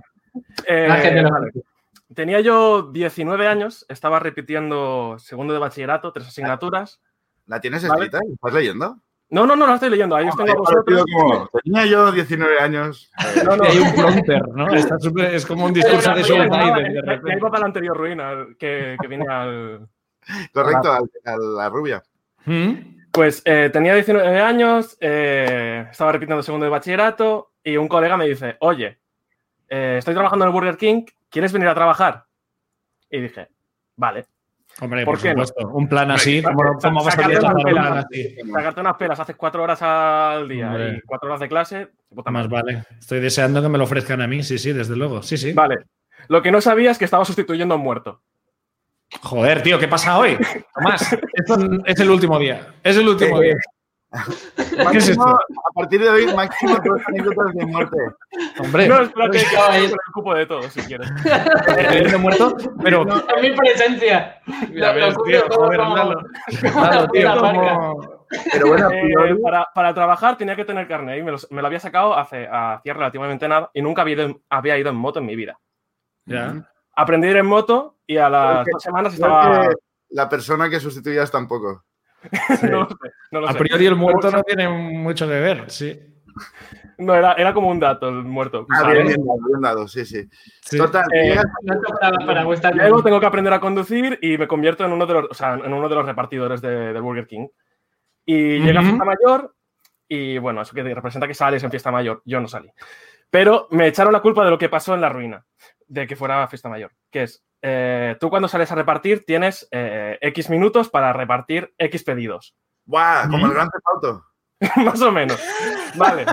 Eh, Gajes del. Tenía yo 19 años, estaba repitiendo segundo de bachillerato, tres asignaturas. ¿La tienes Vale. escrita? ¿La ¿Estás leyendo? No, no, no la estoy leyendo, ahí os tengo a vosotros. como, Tenía yo 19 años. No, no, Y hay un prompter, ¿no? Está súper- es como un discurso de Joe no, Biden, de para la anterior ruina al- que, que viene al, Correcto, a, a la rubia. ¿Mm? Pues eh, tenía 19 años, eh, estaba repitiendo segundo de bachillerato y un colega me dice, oye, eh, estoy trabajando en el Burger King, ¿quieres venir a trabajar? Y dije, vale. Hombre, ¿Por por, qué no? supuesto. Un plan así, ¿cómo, vas a Sacarte rechazar unas un plan pelas, así? sacarte unas pelas, haces cuatro horas al día Hombre. y cuatro horas de clase, puta Más madre. vale. Estoy deseando que me lo ofrezcan a mí, sí, sí, desde luego. Sí, sí. Vale. Lo que no sabía es que estaba sustituyendo a un muerto. Joder, tío, ¿qué pasa hoy? Tomás, esto es el último día. Es el último Eh, día. ¿Qué es Máximo, esto? a partir de hoy, máximo dos anécdotas de muerte. Hombre, No, espérate, que Estaba ahí. con el cupo de todo, si quieres. estoy muerto, pero. Es mi presencia. Ya Lo- lo ves, cubre tío, todo joder, como- Lalo. Lalo, tío, La marca. como- Pero bueno, Eh, para, para trabajar tenía que tener carne y me, los- me lo había sacado hace hacía relativamente nada y nunca había ido, en- había ido en moto en mi vida. Ya. Aprendí a ir en moto y a las que- dos semanas estaba... la persona que sustituías tampoco. no lo sé, no lo A sé. priori el muerto no tiene mucho que ver, sí. No, era, era como un dato el muerto. Ah, bien, bien dado, bien dado, sí, sí. Sí. Total, Eh, No para, para vuestra Luego tengo que aprender a conducir y me convierto en uno de los, o sea, en uno de los repartidores de, del Burger King. Y llega Ujú. fiesta mayor y bueno, eso que representa que sales en fiesta mayor. Yo no salí. Pero me echaron la culpa de lo que pasó en la ruina, de que fuera fiesta mayor. Que es, eh, tú cuando sales a repartir tienes eh, X minutos para repartir X pedidos. ¡Buah! Como ¿Mm? el gran Auto. Más o menos. Vale.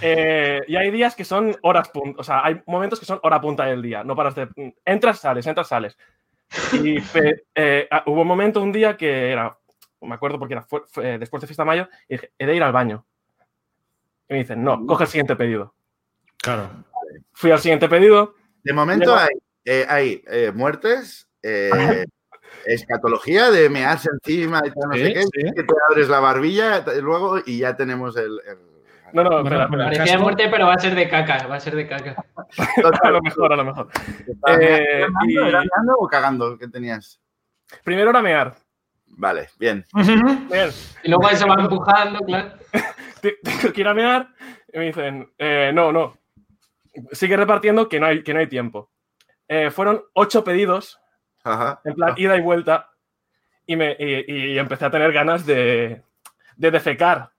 Eh, y hay días que son horas punta, o sea, hay momentos que son hora punta del día, no paras de... Entras, sales, entras, sales. Y eh, ah, hubo un momento, un día que era, me acuerdo porque era después de Fiesta Mayo, y dije, he de ir al baño. Y me dicen, no, coge el siguiente pedido. Claro. Fui al siguiente pedido. De momento hay, hay muertes, escatología de mearse encima y tal, no sé qué, que te abres la barbilla luego y ya tenemos el... No, no, pero, parecía muerte, pero va a ser de caca, va a ser de caca. a lo mejor, a lo mejor. Eh, ¿Era meando o cagando que tenías? Primero era mear. Vale, bien. bien. Y luego ahí se va empujando, claro. Tengo que ir a mear y me dicen, eh, no, no, sigue repartiendo que no hay, que no hay tiempo. Eh, fueron ocho pedidos en plan, ida y vuelta. Y, me, y, empecé a tener ganas de, de defecar.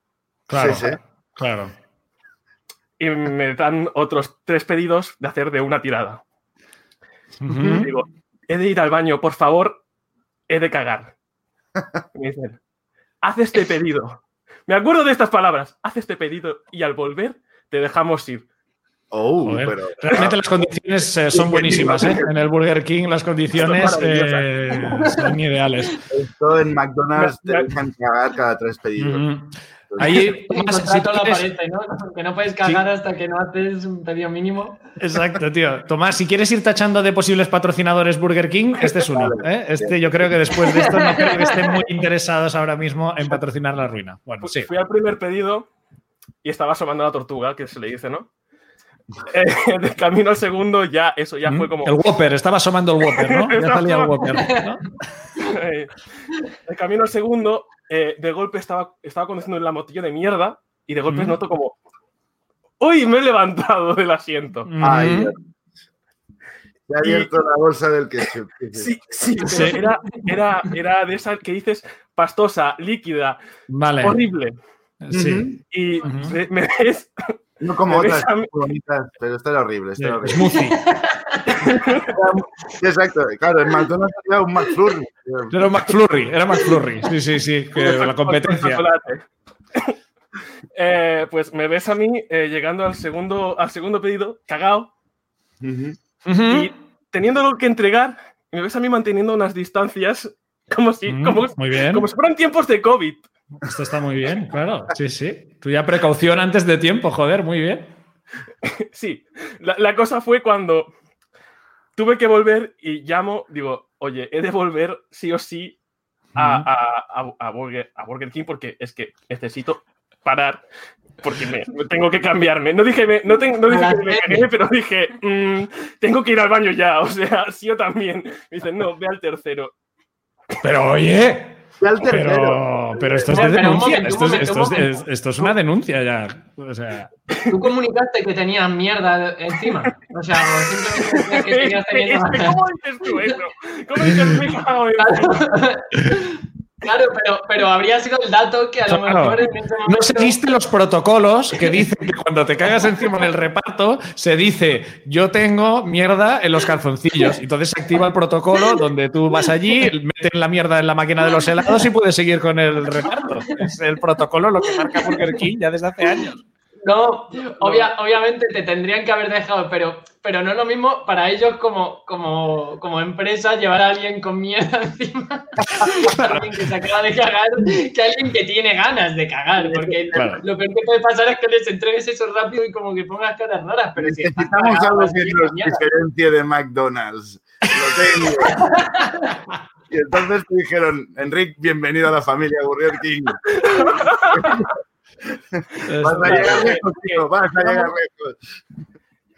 Claro, sí, claro. Y me dan otros tres pedidos de hacer de una tirada. Digo, he de ir al baño, por favor, he de cagar. me dicen, haz este pedido. Me acuerdo de estas palabras, haz este pedido y al volver te dejamos ir. Oh, pero... Realmente las condiciones eh, son buenísimas, ¿eh? En el Burger King las condiciones eh, son ideales. Esto en McDonald's te dejan cagar cada tres pedidos. Ahí, si la ¿no? Que no puedes cagar hasta que no haces un pedido mínimo. Exacto, tío. Tomás, si quieres ir tachando de posibles patrocinadores Burger King, este es uno. ¿eh? Este yo creo que después de esto no creo que estén muy interesados ahora mismo en patrocinar la ruina. Bueno, sí. Fui al primer pedido y estaba asomando la tortuga, que se le dice, ¿no? Eh, de camino al segundo, ya, eso ya fue como. El Whopper, estaba asomando el Whopper, ¿no? Ya salía el Whopper. ¿no? Eh, de camino al segundo, eh, de golpe estaba, estaba conduciendo en la motilla de mierda y de golpe noto como. ¡Uy! Me he levantado del asiento. Ay, se ha abierto la bolsa del ketchup. Sí, sí, Era, era, era, de esa que dices pastosa, líquida, vale. horrible. Sí. Y me ves no como otras bonitas, pero esto era horrible. Esto era horrible. Exacto, claro, en McDonald's era un McFlurry. Era un McFlurry, era McFlurry. Sí, sí, sí, que la competencia. Eh, pues me ves a mí eh, llegando al segundo, al segundo pedido, cagado, y teniendo algo que entregar, me ves a mí manteniendo unas distancias como si, como, muy bien. como si fueran tiempos de COVID. Esto está muy bien, claro. Sí, sí. Tú ya precaución antes de tiempo, joder, muy bien. Sí. La, cosa fue cuando tuve que volver y llamo, digo, oye, he de volver sí o sí a, Burger, King porque es que necesito parar porque me, tengo que cambiarme. No dije, no, dije que me cagué, pero dije, mm, tengo que ir al baño ya. O sea, sí yo también. Me dicen, no, ve al tercero. Pero oye, pero, pero esto es de denuncia. Esto es, una denuncia ya. O sea. Tú comunicaste que tenías mierda encima. O sea, simplemente que tenías ¿Cómo dices tú eso? ¿Cómo dices eso? Claro, pero, pero habría sido el dato que a lo mejor en ese momento... No seguiste los protocolos que dicen que cuando te cagas encima en el reparto, se dice yo tengo mierda en los calzoncillos. Entonces se activa el protocolo donde tú vas allí, metes la mierda en la máquina de los helados y puedes seguir con el reparto. Es el protocolo lo que marca Burger King ya desde hace años. No, obviamente te tendrían que haber dejado, pero, pero no es lo mismo para ellos como, como, como empresa llevar a alguien con mierda encima, alguien que se acaba de cagar, que alguien que tiene ganas de cagar, porque lo peor que puede pasar es que les entregues eso rápido y como que pongas caras raras. Pero si Necesitamos algo que nos diferencie de McDonald's. Lo tengo. Y entonces te dijeron, Enrique, bienvenido a la familia Burger King. Vas a llegar lejos, tío, vas a llegar lejos.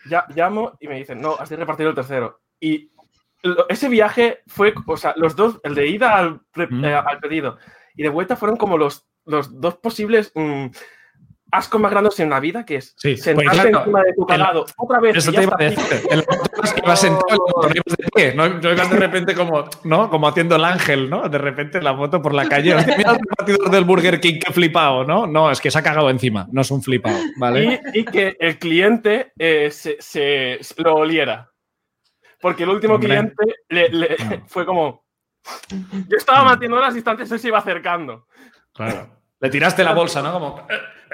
Ya, llamo y me dicen, no, has de repartir el tercero. Y ese viaje fue, o sea, los dos, el de ida al, mm. eh, al pedido y de vuelta fueron como los, los dos posibles mm, asco más en la vida, que es sí, sentarse encima de tu calado otra vez. Eso te iba a decir. El ibas sentado ibas de pie, ¿no? Yo ibas de repente como, ¿no? Como haciendo el ángel, ¿no? De repente la moto por la calle. Mira el repartidor del Burger King, que flipado, ¿no? No, es que se ha cagado encima, no es un flipado, ¿vale? Y, que el cliente eh, se, se, lo oliera. Porque el último cliente le, fue como... Yo estaba manteniendo las distancias y se iba acercando. Claro. Le tiraste la bolsa, ¿no? Como...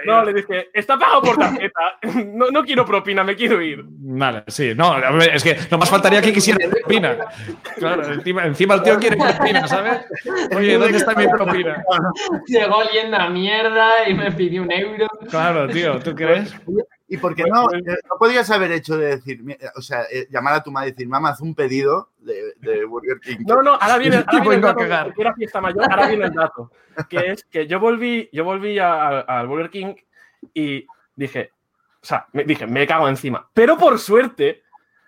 No, le dije, está pagado por tarjeta. No, no quiero propina, me quiero ir. Vale, sí. No, es que no más faltaría que quisiera propina. Claro, encima, encima el tío quiere propina, ¿sabes? Oye, ¿dónde está mi propina? Llegó oliendo a mierda y me pidió un euro. Claro, tío, ¿tú crees? ¿Y por qué no? Eh, No podrías haber hecho de decir, o sea, eh, llamar a tu madre y decir, mamá, haz un pedido de, de Burger King. No, no, ahora viene, ahora viene el dato, cagar. porque era fiesta mayor, ahora viene el dato. Que es que yo volví, yo volví al Burger King y dije, o sea, me, dije, me cago encima. Pero por suerte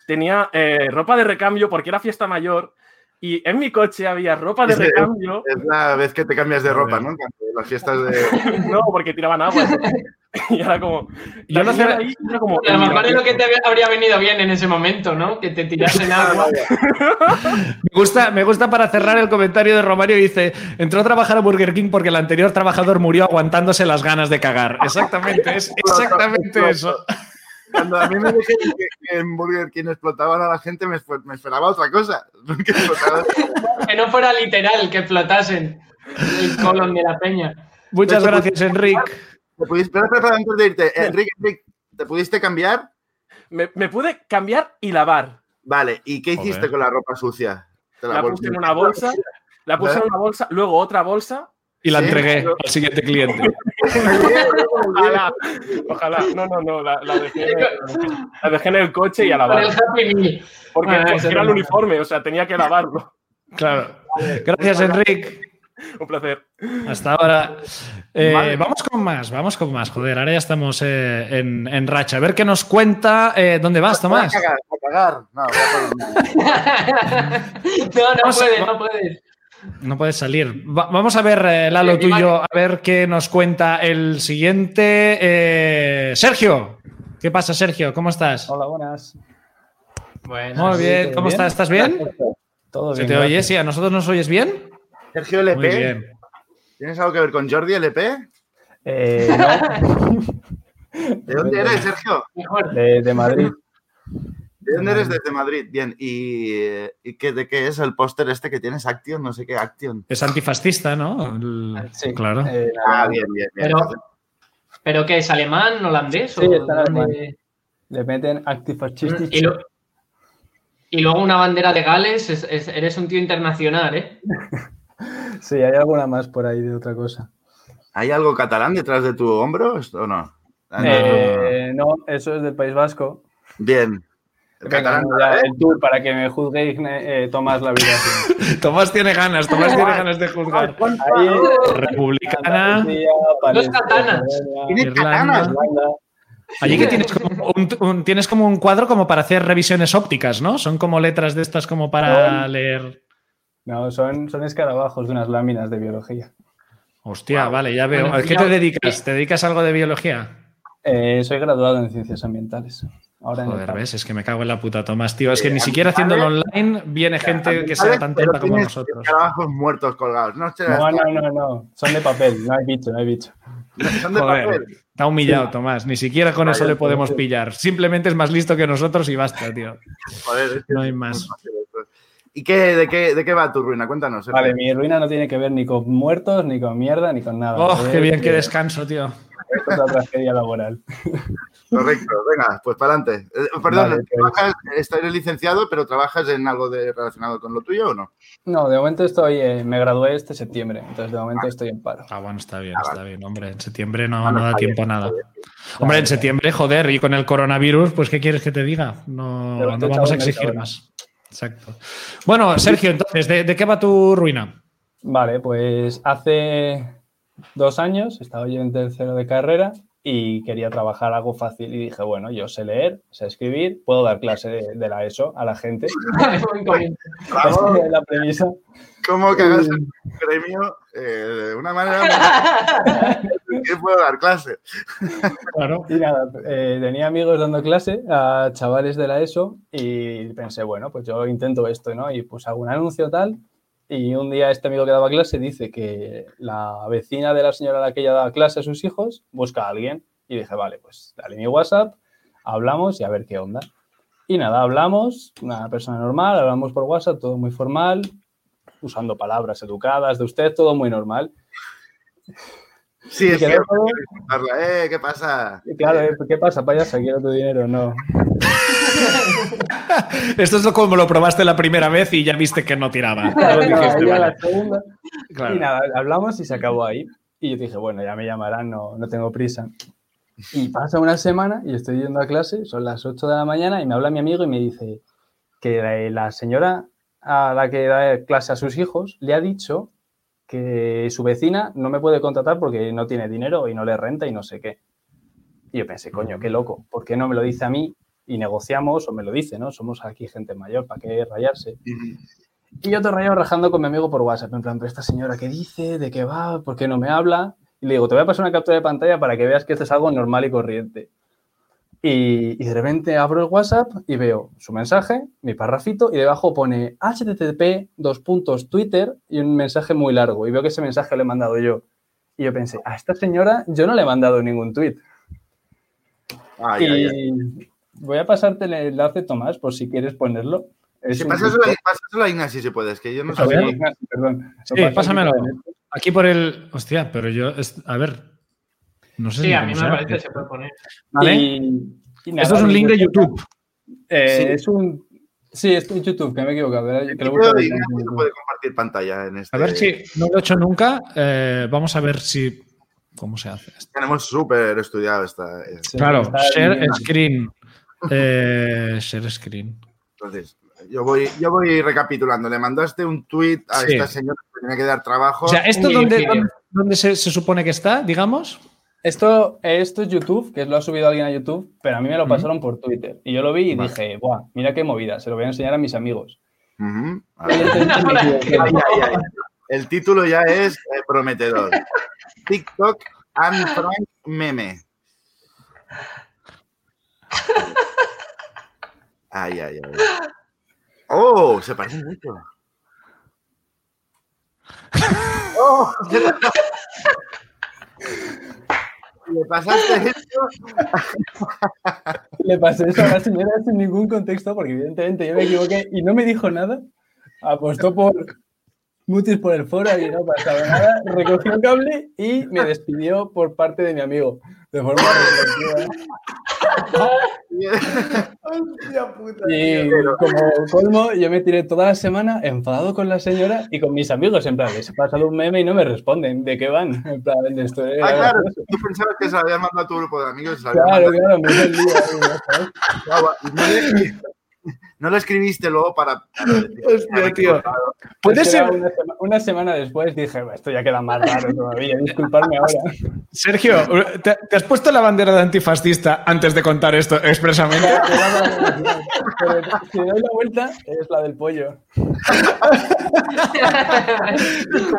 tenía eh, ropa de recambio porque era fiesta mayor y en mi coche había ropa de recambio. Es la vez que te cambias de ropa. ¿no? Las fiestas de... No, porque tiraban agua. Y era como. Yo sé- ahí era como. A lo mejor es lo que te habría venido bien en ese momento, ¿no? Que te tirasen agua. Me gusta, me gusta para cerrar el comentario de Romario. Dice: Entró a trabajar a Burger King porque el anterior trabajador murió aguantándose las ganas de cagar. Exactamente, es exactamente eso. Cuando a mí me dijeron que, que en Burger King explotaban a la gente, me, esper- me esperaba otra cosa. Que no fuera literal, que explotasen el colon de la peña. Muchas gracias, Enrique. ¿Te pudiste, espera, espera, espera, antes de irte. Enrique, Enrique, ¿te pudiste cambiar? Me, me pude cambiar y lavar. Vale, ¿y qué hiciste Joder. con la ropa sucia? ¿Te La puse en una bolsa, la puse en una bolsa, luego otra bolsa. Y la Sí. entregué al siguiente cliente. Ojalá, ojalá. No, no, no, la, la dejé, la dejé en el coche y a el lavar. Meal. Porque, era el uniforme, o sea, tenía que lavarlo. Claro. Gracias, Enrique. Un placer. Hasta ahora. Eh, Vale. Vamos con más, vamos con más. Joder, ahora ya estamos eh, en, en racha. A ver qué nos cuenta. eh, ¿Dónde vas, Tomás? A cagar, a cagar. No, voy a poner- No, no puedes, no puedes. No puedes salir. Va- vamos a ver, eh, Lalo, Sí, tú y vale. yo, a ver qué nos cuenta el siguiente. eh, Sergio. ¿Qué pasa, Sergio? ¿Cómo estás? Hola, buenas. Bueno, Muy bien. ¿todo ¿Cómo bien? estás? ¿Estás bien? Todo ¿Se bien. te oye? Sí, ¿a nosotros nos oyes bien? Sergio Muy LP, bien. ¿tienes algo que ver con Jordi LP? Eh, no, ¿De dónde eres, Sergio? de Madrid. ¿De dónde eres? Desde Madrid. Bien, ¿y, ¿y qué, de qué es el póster este que tienes? Action, no sé qué, Action. Es antifascista, ¿no? El- Sí, Claro. eh, Ah, bien, bien, bien. Pero, ¿Pero qué es? ¿Alemán? ¿Holandés? Sí, o está alemán. Le meten Actifascistic. Y, lo- y luego una bandera de Gales, es- es- eres un tío internacional, ¿eh? Sí, hay alguna más por ahí de otra cosa. ¿Hay algo catalán detrás de tu hombro o no? Ah, no. Eh, no, eso es del País Vasco. Bien. El Venga, catalán, no, ya, ¿eh? el tour para que me juzguéis, eh, Tomás la vida. Tomás tiene ganas, Tomás tiene ganas de juzgar. Ahí, Republicana. Palestina, katanas. Tiene. Allí que tienes como un, un- tienes como un cuadro como para hacer revisiones ópticas, ¿no? Son como letras de estas como para leer. No, son, son escarabajos de unas láminas de biología. Hostia, vale, ya veo. Bueno, ¿A qué te dedicas? ¿Te dedicas a algo de biología? Eh, soy graduado en ciencias ambientales. Ahora Joder, ves, es que me cago en la puta, Tomás, tío. Es que Eh, ni siquiera haciéndolo online viene gente que sea tan tonta como nosotros. Escarabajos muertos colgados. No, No, no, no, no. Son de papel, no hay bicho, no hay bicho. Son de Joder, papel. está humillado, Tomás. Ni siquiera con eso le podemos sí. pillar. Simplemente es más listo que nosotros y basta, tío. Joder, es que No hay más. fácil. ¿Y qué, de, qué, de qué va tu ruina? Cuéntanos. Sergio. Vale, mi ruina no tiene que ver ni con muertos, ni con mierda, ni con nada. Oh, qué bien, qué descanso, tío. Es otra tragedia laboral. Correcto, venga, pues para adelante. perdón, Vale, pues. trabajas, licenciado, pero ¿trabajas en algo de, relacionado con lo tuyo o no? No, de momento estoy, eh, me gradué este septiembre, entonces de momento estoy en paro. Ah, bueno, está bien, Ah, está bien, hombre. En septiembre no, Bueno, no da tiempo a nada. Hombre, en septiembre, joder, y con el coronavirus, pues ¿qué quieres que te diga? No, no te vamos a exigir más. Exacto. Bueno, Sergio, entonces, ¿de, qué va tu ruina? Vale, pues hace dos años estaba yo en tercero de carrera y quería trabajar algo fácil y dije, bueno, yo sé leer, sé escribir, puedo dar clase de, de la ESO a la gente. Es la premisa. ¿Cómo cagas el gremio eh, de una manera muy... ¿Qué puedo dar clase? Claro. Y nada, eh, tenía amigos dando clase a chavales de la ESO y pensé, bueno, pues yo intento esto, ¿no? Y pues hago un anuncio tal. Y un día este amigo que daba clase dice que la vecina de la señora a la que ella daba clase a sus hijos busca a alguien. Y dije, vale, pues dale mi WhatsApp, hablamos y a ver qué onda. Y nada, hablamos, una persona normal, hablamos por WhatsApp, todo muy formal, usando palabras educadas de usted, todo muy normal. Sí, es que todo- eh, ¿qué pasa? Y Claro, eh, ¿qué pasa, payasa? ¿Quiero tu dinero? No. Esto es como lo probaste la primera vez y ya viste que no tiraba. Ya lo dijiste, Ya vale. la segunda. Claro. Y nada, hablamos y se acabó ahí. Y yo dije, bueno, ya me llamarán, no, no tengo prisa. Y pasa una semana y estoy yendo a clase, son las 8 de la mañana y me habla mi amigo y me dice que la, la señora a la que da clase a sus hijos le ha dicho que su vecina no me puede contratar porque no tiene dinero y no le renta y no sé qué. Y yo pensé, coño, qué loco, ¿por qué no me lo dice a mí y negociamos o me lo dice, ¿no? Somos aquí gente mayor, ¿para qué rayarse? Y yo te rayo rajando con mi amigo por WhatsApp, en plan, pero esta señora, ¿qué dice? ¿De qué va? ¿Por qué no me habla? Y le digo, te voy a pasar una captura de pantalla para que veas que esto es algo normal y corriente. Y, y de repente abro el WhatsApp y veo su mensaje, mi parrafito, y debajo pone http dos puntos Twitter y un mensaje muy largo. Y veo que ese mensaje lo he mandado yo. Y yo pensé, a esta señora yo no le he mandado ningún tweet. Ay, y ay, ay. voy a pasarte el enlace, Tomás, por si quieres ponerlo. Es Si un pásaselo, TikTok. pásaselo a Ignacio si puedes, que yo no sabía. Ignacio, perdón. Sí, pásamelo. aquí por el- Aquí por el. Hostia, pero yo. es- A ver. No sé Sí, ni a mí me parece que se puede poner. Vale. Y- y nada, Esto es un link de YouTube. Eh, Sí. Es un. Sí, es en YouTube, que me he equivocado. este. A ver si no lo he hecho nunca. eh, vamos a ver si. ¿Cómo se hace esto? Tenemos súper estudiado esta. eh, Sí, Claro, share bien. screen. Eh, share screen. Entonces, yo voy, yo voy recapitulando. Le mandaste un tweet a Sí. esta señora que tenía que dar trabajo. O sea, ¿esto Un dónde, dónde- dónde se, se supone que está, digamos? Esto, esto es YouTube, que lo ha subido alguien a YouTube, pero a mí me lo pasaron por Twitter. Y yo lo vi y Vale. dije, ¡buah! Mira qué movida, se lo voy a enseñar a mis amigos. A. El título ya es eh, prometedor. TikTok Anne Frank meme. Ay, ay, ay. Oh, se parece mucho. Oh, ¿Le pasaste esto? Le pasé eso a la señora sin ningún contexto, porque evidentemente yo me equivoqué y no me dijo nada. Apostó por mutis por el foro y no pasaba nada. Recogió el cable y me despidió por parte de mi amigo. De forma retroactiva. Y como colmo, yo me tiré toda la semana enfadado con la señora y con mis amigos. En plan, les he pasado un meme y no me responden. ¿De qué van? En plan, esto es Ah, claro, tú pensabas que se lo habías mandado a tu grupo de amigos. Claro, claro, me lío ahí, ¿no le escribiste luego para. Hostia, tío. Puede ser, Una, sema- una semana después dije, "Bah, esto ya queda más raro todavía, disculparme ahora. Sergio, ¿te, te has puesto la bandera de antifascista antes de contar esto expresamente? Pero si doy la vuelta, es la del pollo.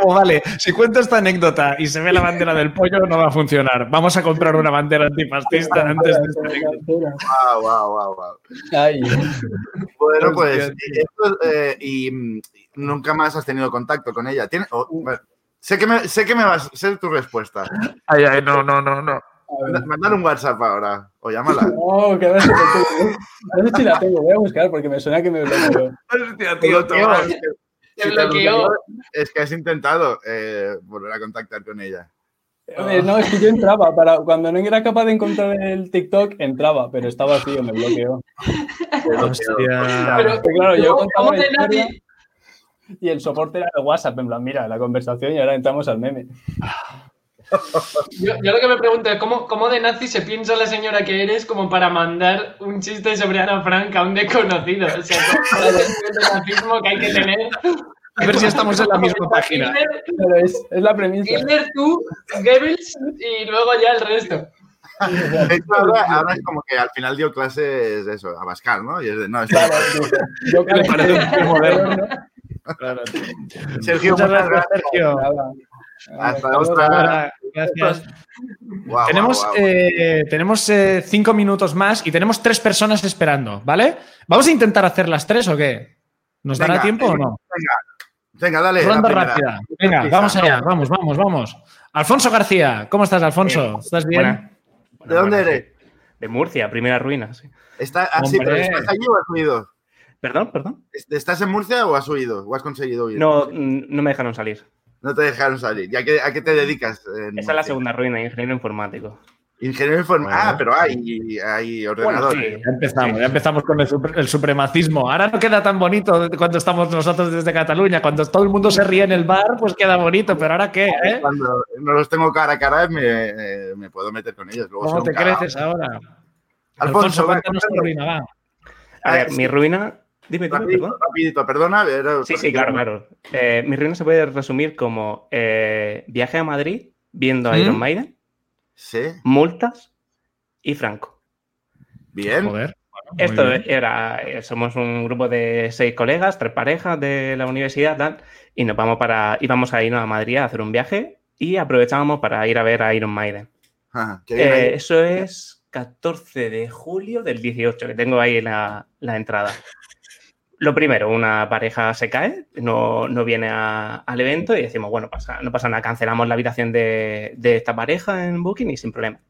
Como vale, si cuento esta anécdota y se ve la bandera del pollo, no va a funcionar. Vamos a comprar una bandera antifascista antes de esta anécdota. Wow, wow, wow, wow. Ay, Bueno, pues. esto, eh, y mm, nunca más has tenido contacto con ella. ¿Tiene, o- bueno, sé, que me, sé que me vas a ser tu respuesta. Ay, ay, no, no, no, no. Mandar un WhatsApp ahora. O llámala. No, que ahora sí que tengo. No sé si la tengo, voy a buscar porque me suena que me bloqueó. Hostia, tío, Tomás. Te si te bloqueó. Es que has intentado eh, volver a contactar con ella. No, es que yo entraba, para, cuando no era capaz de encontrar el TikTok, entraba, pero estaba vacío, me bloqueó. Hostia. Pero, claro, yo ¿cómo- contaba cómo la de y el soporte era el WhatsApp, en plan, mira, la conversación y ahora entramos al meme. Yo, yo lo que me pregunto es ¿cómo, cómo de nazi se piensa la señora que eres como para mandar un chiste sobre Ana Frank a un desconocido? O sea, el nivel de nazismo que hay que tener. A ver si estamos en la misma página. Pero es, es la premisa. Hitler, tú, Goebbels y luego ya el resto. De hecho, ahora, ahora es como que al final dio clases eso, a Pascal, ¿no? Y es de, no, Claro, sí. Yo Me parece un moderno. Sergio, Muchas muchas gracias. Sergio. Hasta otra. Ahora, Gracias. Guau, tenemos guau. eh, tenemos eh, cinco minutos más y tenemos tres personas esperando, ¿vale? ¿Vamos a intentar hacer las tres o qué? ¿Nos dará tiempo o venga, no? Venga, dale. la Ronda rápida. Venga, vamos allá. Vamos, vamos, vamos. Alfonso García, ¿cómo estás, Alfonso? ¿Estás bien? Buena. ¿De dónde Buena, eres? De Murcia, primera ruina, sí. Está, ah, sí, pero. ¿estás allí o has huido? Perdón, perdón. ¿Estás en Murcia o has huido? ¿O has conseguido huir? No, mm, no me dejaron salir. No te dejaron salir. ¿Y a qué, a qué te dedicas? Esa es la segunda ruina, ingeniero informático. Ingeniero informático. Bueno. Ah, pero hay, hay ordenadores. sí. Ya empezamos, ya empezamos con el, supre- el supremacismo. Ahora no queda tan bonito cuando estamos nosotros desde Cataluña. Cuando todo el mundo se ríe en el bar, pues queda bonito. Pero ahora qué, ¿eh? Cuando no los tengo cara a cara, me, eh, me puedo meter con ellos. Luego ¿Cómo te creces ahora? Alfonso, Alfonso, va, cuéntanos tu ruina, va. A ver, sí. mi ruina. Dime, dime, Rapidito, perdón. rapidito, perdona. pero- Sí, sí, claro, claro. Eh, mi ruina se puede resumir como eh, viaje a Madrid viendo a ¿Mm? Iron Maiden, Sí, multas y Franco. bien. Joder. bueno, Esto bien. era, eh, somos un grupo de seis colegas, tres parejas de la universidad, tal, y nos vamos para, íbamos a irnos a Madrid a hacer un viaje y aprovechábamos para ir a ver a Iron Maiden. Ah, Eh, eso es 14 de julio del 18, que tengo ahí la, la entrada. Lo primero, una pareja se cae, no, no viene a- al evento y decimos, bueno, pasa, no pasa nada, cancelamos la habitación de, de esta pareja en Booking y sin problema.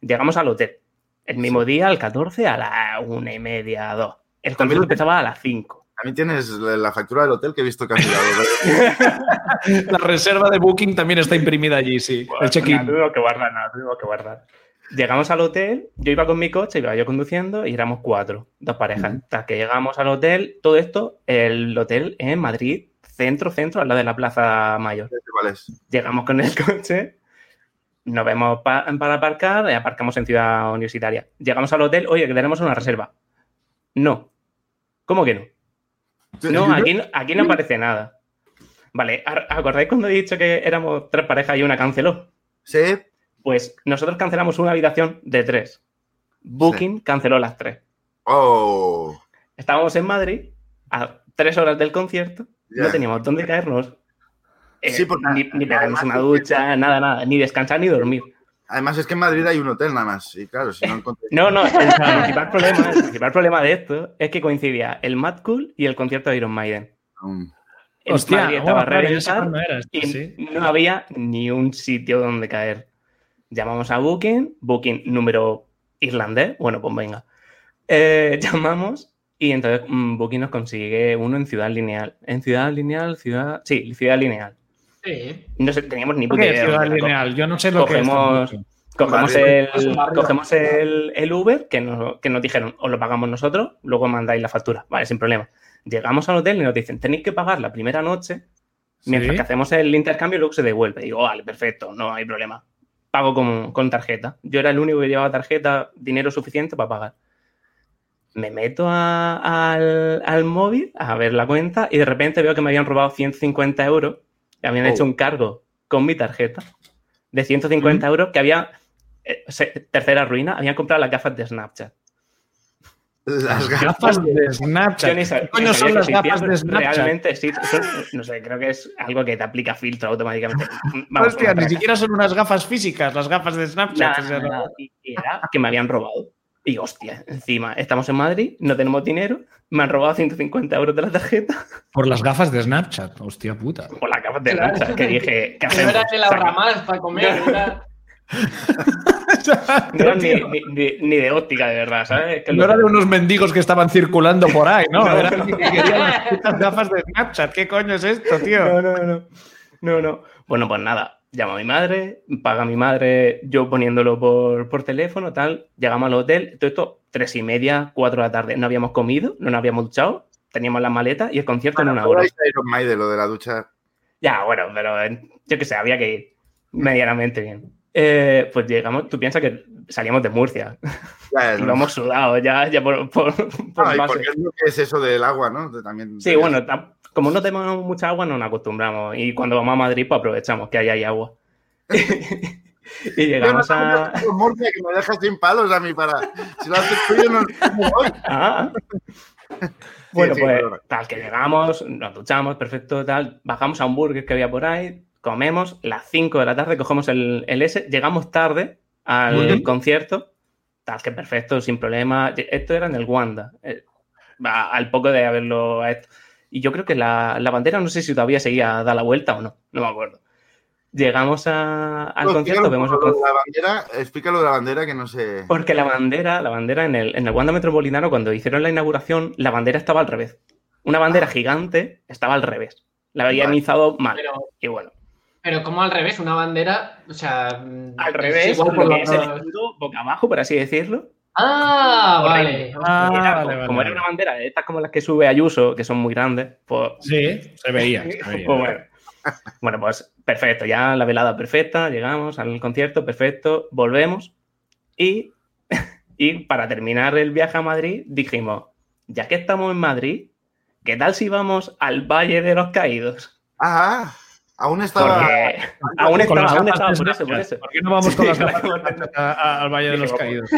Llegamos al hotel. El mismo día, el 14, a las una y media, dos. El concierto empezaba a las 5. También tienes la la factura del hotel que he visto que. La reserva de Booking también está imprimida allí, sí. el check-in. Nada, tuvimos que guardar, nada, tuvimos que guardar. Llegamos al hotel, yo iba con mi coche, iba yo conduciendo y éramos cuatro, dos parejas. Hasta que llegamos al hotel, todo esto, el hotel en Madrid, centro, centro, al lado de la Plaza Mayor. ¿Cuál es? Llegamos con el coche, nos vemos pa- para aparcar y aparcamos en Ciudad Universitaria. Llegamos al hotel, oye, que tenemos una reserva. No. ¿Cómo que no? No, aquí, no- aquí no aparece nada. Vale, ¿ar- ¿acordáis cuando he dicho que éramos tres parejas y una canceló? Sí. Pues nosotros cancelamos una habitación de tres. Booking canceló las tres. Oh. Estábamos en Madrid a tres horas del concierto, no Ya. teníamos dónde caernos. Eh, Sí, porque- ni, ni pegarnos una ducha, nada, nada, ni descansar ni dormir. Además es que en Madrid hay un hotel nada más. Y claro, si no encontré... No, no, el principal, problema, el principal problema de esto es que coincidía el Mad Cool y el concierto de Iron Maiden. En Hostia, Madrid estaba claro, esto, y sí. no había ni un sitio donde caer. Llamamos a Booking, Booking número irlandés, bueno, pues venga. Eh, llamamos y entonces mm, Booking nos consigue uno en Ciudad Lineal. En Ciudad Lineal, Ciudad... Sí, Ciudad Lineal. Sí. No sé, teníamos ni ¿Por puta idea. de Ciudad lineal? Yo no sé lo Cogemos- que es. Cogemos, el, cogemos el, el Uber que nos, que nos dijeron, os lo pagamos nosotros, luego mandáis la factura. Vale, sin problema. Llegamos al hotel y nos dicen, tenéis que pagar la primera noche mientras Sí. que hacemos el intercambio y luego se devuelve. Digo, vale, perfecto, no hay problema. Pago con, con tarjeta. Yo era el único que llevaba tarjeta, dinero suficiente para pagar. Me meto a- al, al móvil a ver la cuenta y de repente veo que me habían robado 150 euros. Habían Oh. hecho un cargo con mi tarjeta de 150 euros que había, eh, tercera ruina, habían comprado las gafas de Snapchat. Las gafas. Gafas de Snapchat. Yo ni sab- ¿Qué coño ni son las gafas de Snapchat? Realmente sí, no sé, creo que es algo que te aplica filtro automáticamente. Vamos, Hostia, ni siquiera son unas gafas físicas, las gafas de Snapchat. No- era que me habían robado. Y hostia, encima, estamos en Madrid, no tenemos dinero, me han robado 150 euros de la tarjeta Por las gafas de Snapchat. Hostia puta. por la capa de lancha, que dije, ¿qué No hacemos? era el ahorra más para comer. No. era- no era ni, ni- ni- ni de óptica, de verdad, ¿sabes? Que No lo- era de unos mendigos que estaban circulando por ahí, ¿no? No, Era no. alguien que quería las putas gafas de Snapchat. ¿Qué coño es esto, tío? No, no, no. No, no. Bueno, pues nada, llamo a mi madre, paga mi madre, yo poniéndolo por, por teléfono, tal. Llegamos al hotel, todo esto, tres y media, cuatro de la tarde. No habíamos comido, no nos habíamos duchado, teníamos las maletas y el concierto en una hora. Iron Maiden, lo de la ducha. Ya, bueno, pero eh, yo qué sé, había que ir medianamente bien. Eh, pues llegamos, tú piensas que salíamos de Murcia, Ya, lo hemos sudado ya, ya por, por, por y porque es eso del agua, ¿no? También, Sí, bueno, como no tenemos mucha agua, no nos acostumbramos. Y cuando vamos a Madrid, pues aprovechamos que ahí hay agua. y no llegamos a. Murcia que me dejas sin palos a mí para. Si lo haces no voy. Ah. Bueno, sí, pues tal que llegamos, nos duchamos, perfecto, tal. Bajamos a un burger que había por ahí, comemos, las 5 de la tarde cogemos el, el S, llegamos tarde al concierto, tal que perfecto, sin problema. Esto era en el Wanda, eh, al poco de haberlo. esto. Y yo creo que la, la bandera, no sé si todavía seguía a dar la vuelta o no, no me acuerdo. Llegamos a- al No, concierto, vemos el concierto. la bandera, explícalo de la bandera que no sé. Porque la bandera, la bandera en el, en el Wanda Metropolitano, cuando hicieron la inauguración, la bandera estaba al revés. Una bandera gigante estaba al revés. La habían Vale. izado mal. Pero, Y bueno, Pero como al revés, una bandera, o sea... Al revés, igual por es el escudo boca abajo, por así decirlo. Ah, vale. Ah, Era vale, como, vale, como era una bandera de estas como las que sube Ayuso, que son muy grandes, pues, Sí, se veía. se veía. pues bueno. Bueno, pues perfecto, ya la velada perfecta, llegamos al concierto, perfecto, volvemos y, y para terminar el viaje a Madrid dijimos, ya que estamos en Madrid, ¿qué tal si vamos al Valle de los Caídos? Ah, aún estaba. Porque aún Con estaba, las aún estaba, por eso, por eso. ¿Por qué no vamos con Sí, las gafas a- a- al Valle de los Caídos?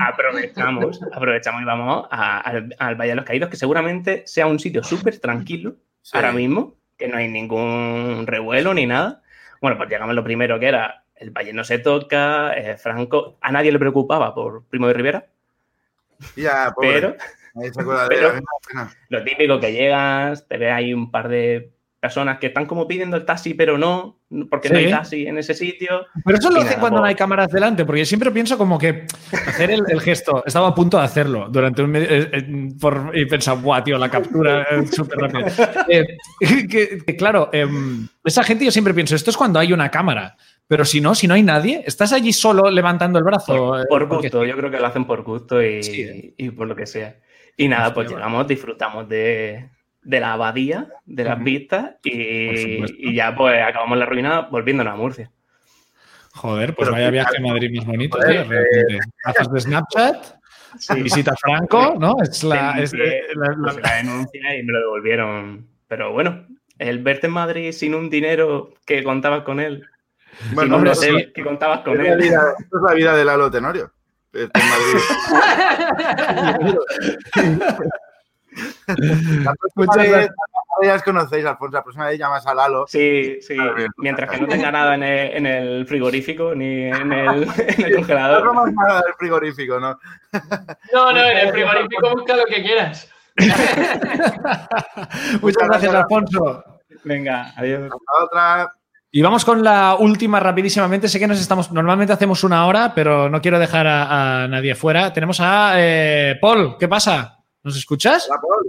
Aprovechamos, aprovechamos y vamos a- al, al Valle de los Caídos, que seguramente sea un sitio súper tranquilo Sí. ahora mismo, que no hay ningún revuelo ni nada. Bueno, pues llegamos lo primero que era el Valle no se toca, eh, Franco, a nadie le preocupaba por Primo de Rivera, Ya, pobre. pero pero- lo típico que llegas, te ve ahí un par de personas que están como pidiendo el taxi, pero no, porque no hay taxi en ese sitio. Pero eso lo Y hace nada, cuando no pues- hay cámaras delante, porque siempre pienso como que hacer el, el gesto, estaba a punto de hacerlo durante un medio, eh, eh, por- y pensaba, buah, tío, la captura eh, súper rápida. Eh, que, que claro, em, esa gente yo siempre pienso, esto es cuando hay una cámara, pero si no, si no hay nadie, estás allí solo levantando el brazo. Por, eh, por porque- gusto, yo creo que lo hacen por gusto y, Sí, y por lo que sea. Y nada, Hostia, pues llegamos, disfrutamos de, de la abadía, de las Ujú. vistas y, ya pues acabamos la ruina volviéndonos a Murcia. Joder, pues Pero vaya viaje a. Madrid más bonito, Joder, tío, realmente. Gafas de Snapchat, visita a Franco, ¿no? Es la, es, eh, la- la- denuncia y me lo devolvieron. Pero bueno, el verte en Madrid sin un dinero que contabas con él, sin Bueno, un hotel sí. que contabas con él. vida, esto es la vida de Lalo Tenorio. Este, en Madrid. La próxima Muchas vez- gracias. ahora ya os conocéis, Alfonso. La próxima vez llamas a Lalo. Sí, sí. Mientras que no tenga nada en el, en el frigorífico ni en el, en el No congelador. comas nada del frigorífico, ¿no? No, no, en el frigorífico busca lo que quieras. Muchas gracias, Alfonso. Venga, adiós. Otra. Y vamos con la última rapidísimamente. Sé que nos estamos. Normalmente hacemos una hora, pero no quiero dejar a, a nadie fuera. Tenemos a eh, Paul. ¿Qué pasa? ¿Nos escuchas? Hola, Paul.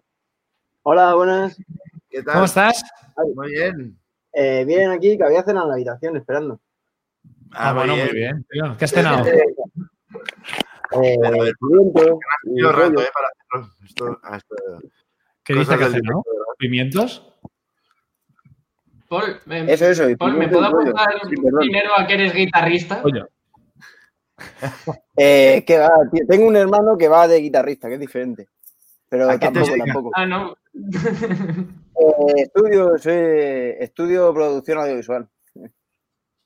Hola, buenas. ¿Qué tal? ¿Cómo estás? Muy bien. Eh, bien aquí, que había cena en la habitación esperando. Ah, bueno, muy bien. tío. ¿Qué has cenado? Eh, pimiento y rato. ¿eh? Para. Esto, ¿Qué dice que cenado? ¿verdad? ¿Pimientos? Paul, me, Eso, eso. y Paul, ¿me puedo apuntar Sí, dinero a que eres guitarrista? Oye, Eh, que va, tío, tengo un hermano que va de guitarrista, que es diferente. Pero ¿A qué te tampoco, tampoco. Ah, no. Eh, estudio, soy- estudio producción audiovisual.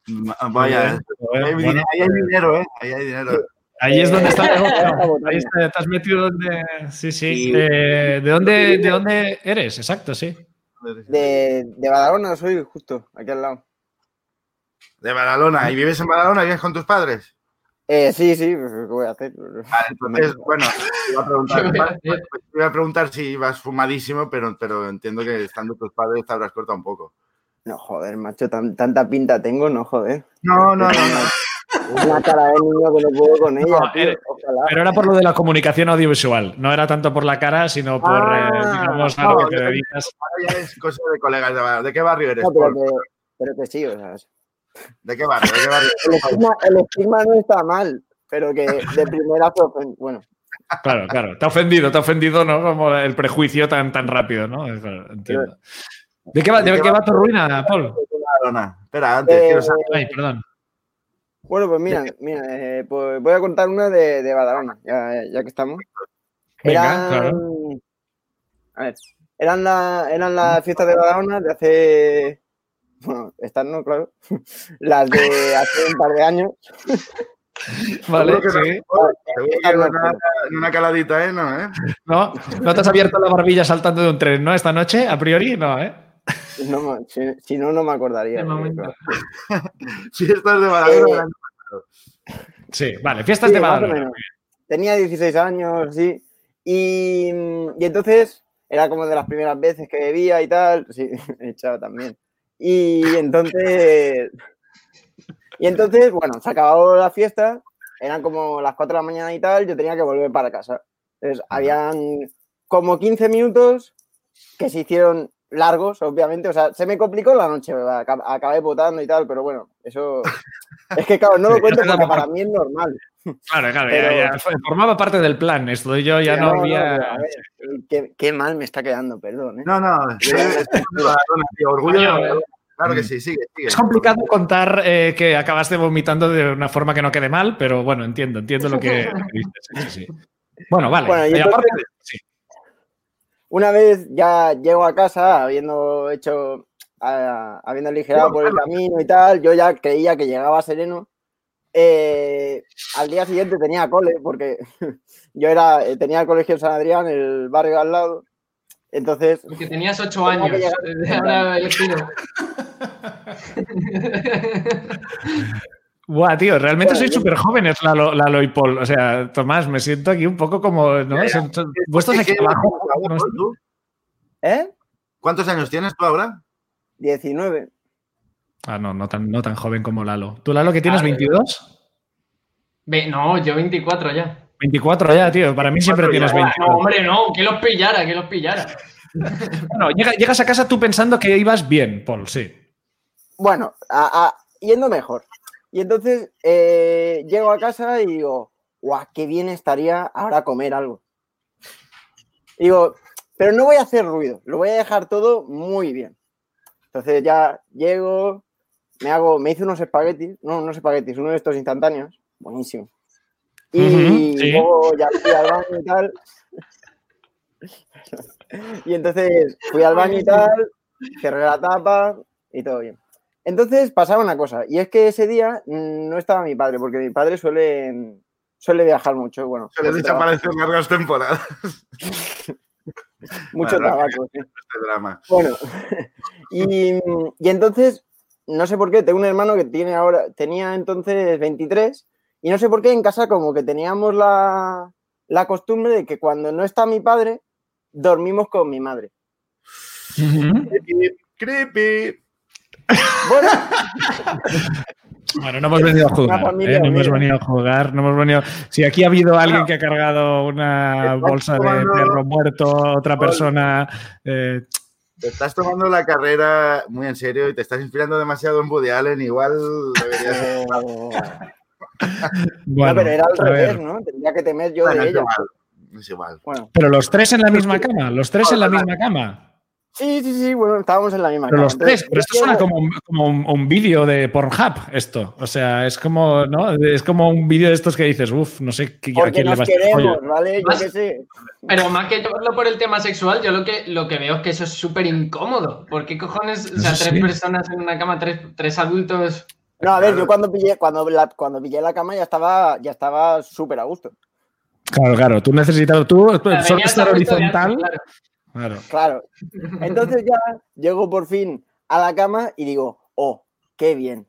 Ma- Vaya, ahí hay, bueno, ahí hay dinero, ¿eh? Ahí hay dinero. ahí es donde está el Eh, negocio. Ahí está, te has metido donde. Sí, sí. Eh, ¿de, dónde, ¿De dónde eres? Exacto, sí. De, de Badalona soy justo, aquí al lado. De Badalona. ¿Y vives en Badalona? ¿Vives con tus padres? Eh, sí, sí, pues, ¿qué voy a hacer? Vale, entonces, bueno, te iba a preguntar, pues, te iba a preguntar si ibas fumadísimo, pero, pero entiendo que estando tus padres te habrás cortado un poco. No, joder, macho, tan- tanta pinta tengo, no, joder. No, no, no, no. Una cara de niño que no puedo con ella, No, tío, eres- ojalá. Pero era por lo de la comunicación audiovisual. No era tanto por la cara, sino por, Ah, eh, digamos, a no, lo que te dedicas. Ahora ya es cosa de colegas de Badalona. ¿De qué barrio eres? No, pero, que, pero que sí, o sea, ¿De qué barrio? ¿De qué barrio? el estigma, el estigma no está mal, pero que de primera bueno, Claro, claro. Te ha ofendido, te ha ofendido, ¿no? Como el prejuicio tan, tan rápido, ¿no? Entiendo. ¿De qué va, de qué va tu ruina, Badalona. Espera, antes, Eh, quiero saber. Ay, perdón. Bueno, pues mira, mira, eh, pues voy a contar una de, de Badalona, ya, ya que estamos. Venga, claro. A ver, eran, la, eran las fiestas de Badalona de hace. Bueno, estas no, claro. Las de hace un par de años. Vale, Seguro que no. sí. Seguro que en una, caladita, ¿eh? No, ¿eh? No, no te has abierto la barbilla saltando de un tren, ¿no? Esta noche, a priori, no, ¿eh? No, si, si no, no me acordaría. Claro. Fiestas de Badalona. Eh, Sí, vale, fiestas Sí, de Badalona. Tenía 16 años, sí. Y, y entonces era como de las primeras veces que bebía y tal. Sí, he echado también. Y entonces. Y entonces, bueno, se acabó la fiesta. Eran como las 4 de la mañana y tal. Yo tenía que volver para casa. Entonces, habían como 15 minutos que se hicieron largos, obviamente. O sea, se me complicó la noche, acab- acabé votando y tal, pero bueno, eso. Es que, claro, no lo cuento porque para mí es normal. Claro, claro, Pero- ya, ya formaba parte del plan. Esto yo ya no, no, había. a ver, qué, qué mal me está quedando, perdón. ¿eh? No, no. orgullo. Claro que sí, sigue, sigue. Es complicado contar eh, que acabaste vomitando de una forma que no quede mal, pero bueno, entiendo, entiendo lo que, dices. sí, sí. Bueno, vale. Bueno, y Y aparte entonces- de- sí. Una vez ya llego a casa, habiendo hecho, a- habiendo aligerado por el camino y tal, yo ya creía que llegaba sereno. Eh, al día siguiente tenía cole, porque yo era, eh, tenía el colegio en San Adrián, el barrio al lado. Entonces, Porque tenías ocho años. llegar- Ahora el giro. Buah, tío, realmente Bueno, sois súper jóvenes, Lalo, Lalo y Paul. O sea, Tomás, me siento aquí un poco como. ¿no? Ya, ya. Son- son- vuestros ¿Qué- aquí abajo. tú? ¿eh? ¿Cuántos años tienes tú ahora? 19. Ah, no, no tan, no tan joven como Lalo. ¿Tú, Lalo, que tienes? Ah, ¿22? Ve, no, yo 24 ya. 24 ya, tío. Para mí siempre 24 tienes ya. 22. No, hombre, no, que los pillara, que los pillara. Bueno, llega- llegas a casa tú pensando que ibas bien, Paul, sí. Bueno, a- a- yendo mejor. Y entonces eh, llego a casa y digo, guau, qué bien estaría ahora comer algo. Digo, pero no voy a hacer ruido, lo voy a dejar todo muy bien. Entonces ya llego, me hago, me hice unos espaguetis, no, unos espaguetis, uno de estos instantáneos, buenísimo. Y Ujú, sí. luego ya fui al baño y tal. Y entonces fui al baño y tal, cerré la tapa y todo bien. Entonces pasaba una cosa, y es que ese día mm, no estaba mi padre, porque mi padre suele, suele viajar mucho, bueno, Se les por trabajo, desaparecen largas temporadas. mucho Bueno, tabaco. sí. Este drama. Bueno, y, y entonces, no sé por qué, tengo un hermano que tiene ahora, tenía entonces 23, y no sé por qué en casa como que teníamos la, la costumbre de que cuando no está mi padre, dormimos con mi madre. Creepy, creepy. Bueno, Bueno, no hemos venido a jugar. familia ¿eh? No hemos venido a jugar. No hemos venido. Si aquí ha habido alguien que ha cargado una bolsa de perro muerto, otra persona. eh, Te estás tomando la carrera muy en serio y te estás inspirando demasiado en Woody Allen. Igual deberías. bueno, no, pero era al revés, ¿no? Tendría que temer yo Bueno, de ella. Es igual. Bueno, Pero los tres en la misma cama. Los tres en la misma cama. sí, sí, sí, bueno, estábamos en la misma Pero cama. los tres. Pero esto suena como, un- como un, un vídeo de Pornhub, esto. O sea, es como, ¿no? Es como un vídeo de estos que dices, uff, no sé qué- a Porque quién le nos queremos. ¿vale? Yo Más- qué sé. Pero más que llevarlo por el tema sexual, yo lo que, lo que veo es que eso es súper incómodo. ¿Por qué cojones? O sea, tres sí. personas en una cama, tres, tres adultos. No, a ver, yo cuando pillé, cuando, la, cuando pillé la cama ya estaba, ya estaba súper a gusto. Claro, claro. Tú necesitas, tú solo venía estar horizontal. Claro. Claro. Entonces ya llego por fin a la cama y digo, oh, qué bien.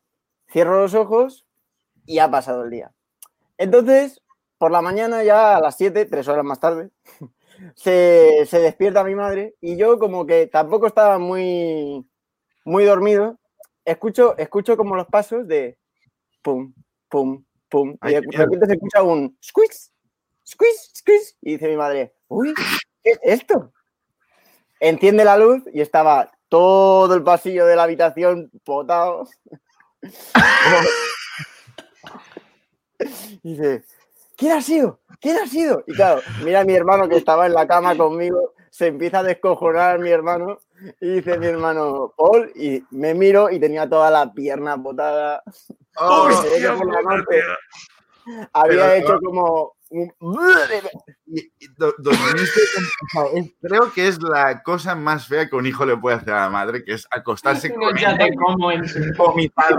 Cierro los ojos y ha pasado el día. Entonces, por la mañana, ya a las 7, tres horas más tarde, se, se despierta mi madre y yo como que tampoco estaba muy, muy dormido. Escucho, escucho como los pasos de pum, pum, pum. Y de repente se escucha un squeeze, squeeze, squeeze. Y dice mi madre, uy, ¿qué es esto? Enciende la luz y estaba todo el pasillo de la habitación potado. y dice, ¿quién ha sido? ¿Quién ha sido? Y claro, mira a mi hermano que estaba en la cama conmigo, se empieza a descojonar mi hermano y dice mi hermano, Paul, y me miro y tenía toda la pierna botada. Oh, Se ve que por la noche había Pero- hecho como un... y- y do- dormirse con- o sea, es- creo que es la cosa más fea que un hijo le puede hacer a la madre, que es acostarse No, con ella vomitado.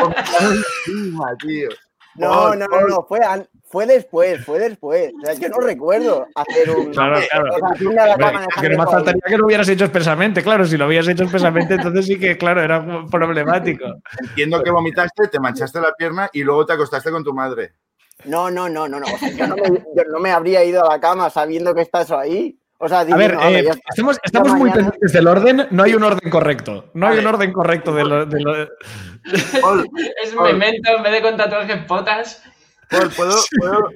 Vomitado encima, tío. No, Paul, no, no, Paul, no, fue, an- fue después, fue después. O sea, yo no recuerdo hacer un... Claro, claro. que no me con- faltaría que lo hubieras hecho expresamente. Claro, si lo hubieras hecho expresamente, entonces sí que, claro, era problemático. Entiendo que vomitaste, te manchaste la pierna y luego te acostaste con tu madre. No, no, no, no, no. O sea, yo, no me, yo no me habría ido a la cama sabiendo que estás ahí. O sea, A ver, diciendo, "Vale, eh, ya está". estamos, estamos muy mañana- pendientes del orden. No hay un orden correcto. No hay un orden correcto de lo. de lo- Paul, Es memento en vez de con tatuajes potas. Paul, ¿puedo, puedo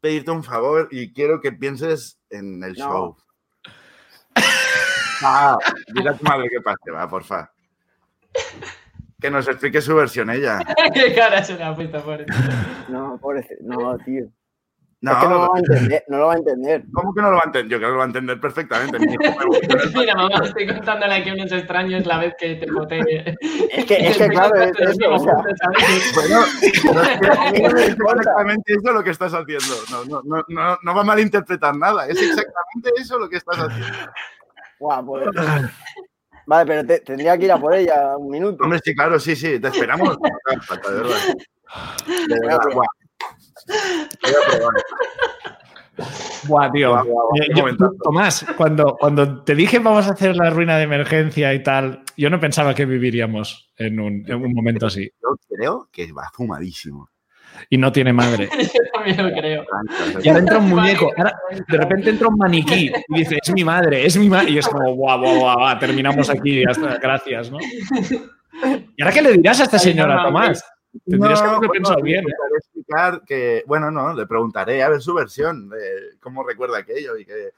pedirte un favor y quiero que pienses en el No. show. Ah, dile a tu madre que pase, va, porfa. Que nos explique su versión ella. ¿Qué cara se puesto por eso? No, pobrecito. No, tío. No, es que no lo va a entender. No lo va a entender. ¿Cómo que no lo va a entender? Yo creo que lo va a entender perfectamente. Mira, mamá, estoy contándole aquí unos extraños la vez que te boté. Es que, es que claro, es eso. O sea, Bueno, no es A exactamente eso lo que estás haciendo. No, no, no, no, no va a malinterpretar nada. Es exactamente eso lo que estás haciendo. guau, pues- Vale, pero te- tendría que ir a por ella un minuto. Hombre, sí, claro, sí, sí. Te esperamos. De verdad. De verdad, guau. Voy a probar. Buah, tío. Guau, guau, qué yo- momentazo. Tomás, cuando, cuando te dije vamos a hacer la ruina de emergencia y tal, yo no pensaba que viviríamos en un, en un momento así. Yo creo que va fumadísimo. Y no tiene madre. Yo también lo creo. Y ahora entra un muñeco, ahora de repente entra un maniquí y dice, es mi madre, es mi madre. Y es como, guau, guau, guau, guau, terminamos aquí, ya está, gracias, ¿no? ¿Y ahora qué le dirás a esta señora, Tomás? Tendrías que haberlo bueno, pensado bien. Explicar que, bueno, no, le preguntaré a ver su versión de cómo recuerda aquello y que.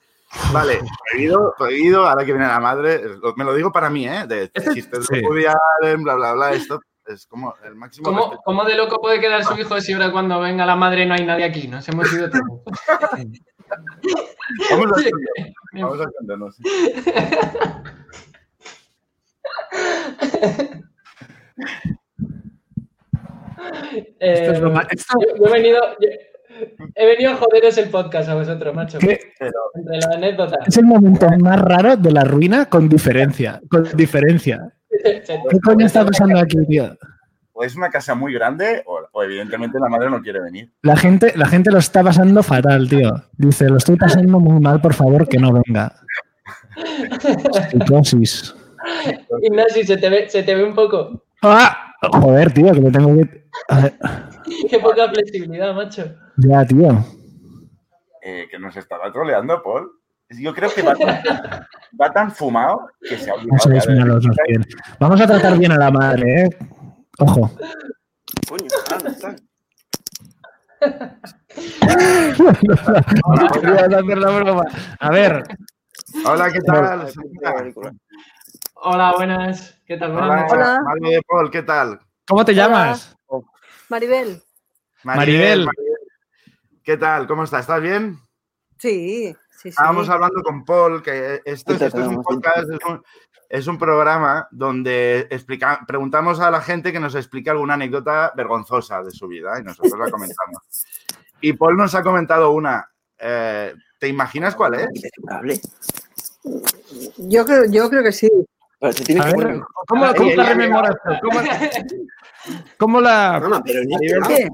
Vale, prohibido, prohibido, ahora que viene la madre, me lo digo para mí, ¿eh? De Este- chistes sí. de bla, bla, bla, esto es como el máximo ¿Cómo. ¿Cómo de loco puede quedar su hijo si ahora cuando venga la madre no hay nadie aquí? Nos hemos ido todos. Vamos a escondernos, vamos a escondernos. Esto es lo Eh, esto- yo, yo he venido. yo- he venido a joderos el podcast a vosotros, macho. ¿Qué? Entre la anécdota. Es el momento más raro de la ruina con diferencia. Con diferencia. ¿Qué coño está pasando aquí, tío? O es una casa muy grande o, o evidentemente la madre no quiere venir. La gente, la gente lo está pasando fatal, tío. Dice, lo estoy pasando muy mal, por favor, que no venga. Psicosis. Ignacio, se te ve, se te ve un poco. ¡Ah! Joder, tío, que me tengo que. Qué poca flexibilidad, macho. ya, tío. Eh, que nos estaba troleando, Paul. Yo creo que va tan, va tan fumado que se ha olvidado. Vamos a ya de- disminuir los bien. Vamos a tratar bien a la madre, ¿eh? Ojo. Coño, anda, está. No querías hacer la broma. A ver, Hola, ¿qué tal? Hola, buenas. ¿Qué tal? Buenas Hola, noches. Hola. madre de Paul, ¿qué tal? ¿cómo te llamas? Maribel. Maribel. ¿Qué tal? ¿Cómo estás? ¿Estás bien? Sí, sí, sí. Estábamos hablando con Paul que esto, es- esto es un podcast, es un, es un programa donde explica, preguntamos a la gente que nos explique alguna anécdota vergonzosa de su vida y nosotros la comentamos. Y Paul nos ha comentado una. Eh, ¿Te imaginas cuál es? Yo creo, yo creo que sí. Pero te tienes A que ver, poner. ¿cómo, cómo la ay, rememoras tú? ¿Cómo, cómo la...? No, no, pero ni Maribel. ¿Qué?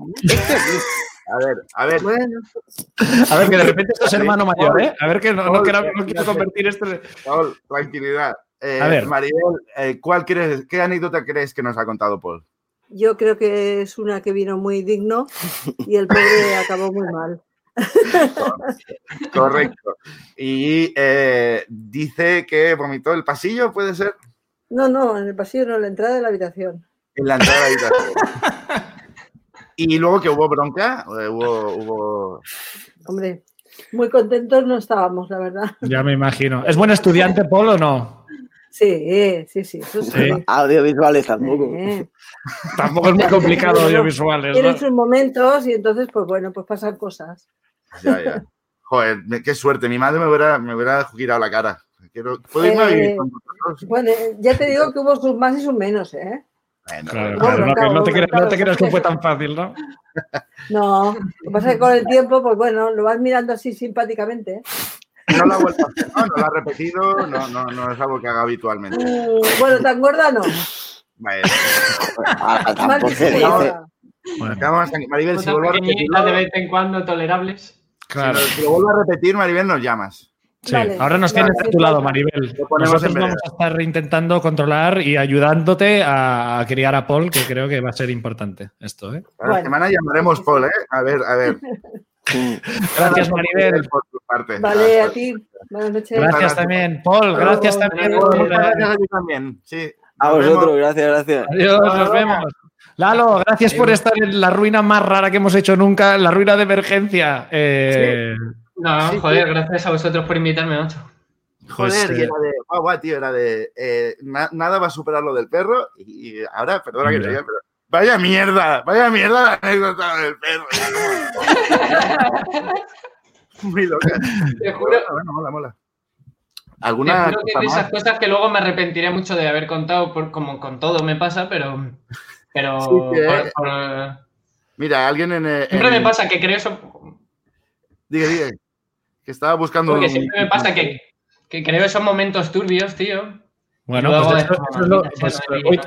A ver, a ver. Bueno, A ver, que de repente esto es hermano mayor, ¿eh? A ver, que no, quiero, no ya quiero sé. convertir esto en... Paul, tranquilidad. Eh, A ver. Maribel, eh, ¿cuál crees, ¿qué anécdota crees que nos ha contado Paul? yo creo que es una que vino muy digno y el pobre acabó muy mal. Correcto. Y eh, dice que vomitó el pasillo, ¿puede ser? No, no, en el pasillo no, en la entrada de la habitación. En la entrada de la habitación. Y luego que hubo bronca, eh, hubo, hubo... Hombre, muy contentos no estábamos, la verdad. Ya me imagino. ¿Es buen estudiante, Paul, o no? Sí, sí, sí, eso sí. Sí. Audiovisuales tampoco. Eh, Tampoco es muy complicado audiovisuales, Tiene ¿no? sus momentos y entonces, pues bueno, pues pasan cosas. Ya, ya. Joder, me- qué suerte. Mi madre me hubiera, me hubiera girado la cara. Quiero, ¿Puedo irme a vivir Eh, con vosotros? Bueno, ya te digo que hubo sus más y sus menos, ¿eh? Bueno, Claro, bueno. claro, no, te creas, no te claro, creas que fue tan fácil, ¿no? No, lo que pasa es que con el tiempo, pues bueno, lo vas mirando así simpáticamente. ¿eh? No lo ha vuelto a hacer, ¿no? No lo ha repetido, no, no, no es algo que haga habitualmente. Mm, Bueno, tan gorda no. Vale. Ah, a- Maribel, si vuelvo a de vez en cuando tolerables. Claro. si lo vuelvo a repetir, Maribel, nos llamas. Sí, Vale, ahora nos vale, tienes a tu lado. Maribel. Nosotros vamos a estar intentando controlar y ayudándote a criar a Paul, que creo que va a ser importante esto, ¿eh? A la semana llamaremos Paul, ¿eh? A ver, a ver. Gracias, Maribel. Por tu parte. Vale, a ti. Buenas noches. Gracias también, Paul. Gracias también. Gracias a ti también. Sí. A vosotros, gracias, gracias. Adiós, nos vemos. Lalo, gracias por estar en la ruina más rara que hemos hecho nunca, la ruina de emergencia. Eh, No, Sí, joder, gracias a vosotros por invitarme, macho. Joder, y eh, era de, guau, guau, tío, era de, eh, na- nada va a superar lo del perro y, y ahora, perdona que te diga, pero vaya mierda, vaya mierda la anécdota del perro. Muy loca. Te juro, Bueno, mola, mola. te ¿Alguna juro que de esas cosas que luego me arrepentiré mucho de haber contado, por, como con todo me pasa, pero. Pero. Sí, que- por- por- Mira, alguien en... eh, siempre en- me pasa que creo eso. Diga, diga, que estaba buscando... Porque un- siempre me pasa que, que creo esos momentos turbios, tío. Bueno, Luego pues, es eso- como, eso es lo- mira, pues,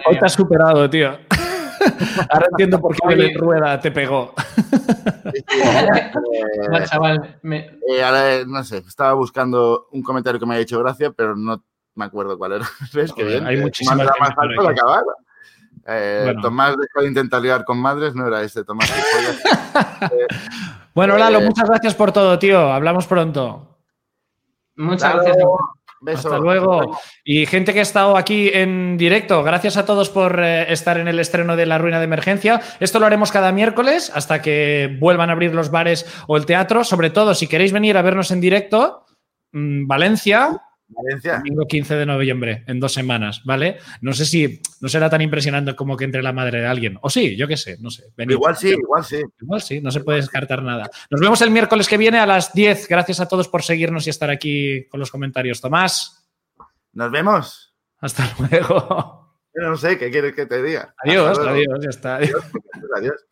hoy, te has superado, tío. Ahora entiendo por qué Oye. Belén Rueda te pegó. Sí, sí, eh, Chaval, chaval, me- eh, ahora, no sé, estaba buscando un comentario que me ha hecho gracia, pero no me acuerdo cuál era. ¿Ves? Qué Joder, bien. hay que muchísimas más alto de acabar. Eh, Bueno. Tomás dejó de intentar ligar con madres, no era este Tomás. gilipollas. Bueno, Lalo, Eh, muchas gracias por todo, tío. Hablamos pronto. muchas gracias. beso. Hasta luego. Y gente que ha estado aquí en directo, gracias a todos por eh, estar en el estreno de La Ruina de Emergencia. Esto lo haremos cada miércoles hasta que vuelvan a abrir los bares o el teatro. Sobre todo, si queréis venir a vernos en directo, mm, Valencia, Valencia. domingo 15 de noviembre, en dos semanas, ¿vale? No sé si no será tan impresionante como que entre la madre de alguien. O sí, yo qué sé, no sé. Venid. Igual sí, igual sí. Igual sí, no se puede descartar nada. Nos vemos el miércoles que viene a las 10. Gracias a todos por seguirnos y estar aquí con los comentarios. Tomás, Nos vemos. hasta luego. Yo no sé qué quieres que te diga. Adiós, adiós, ya está. Adiós.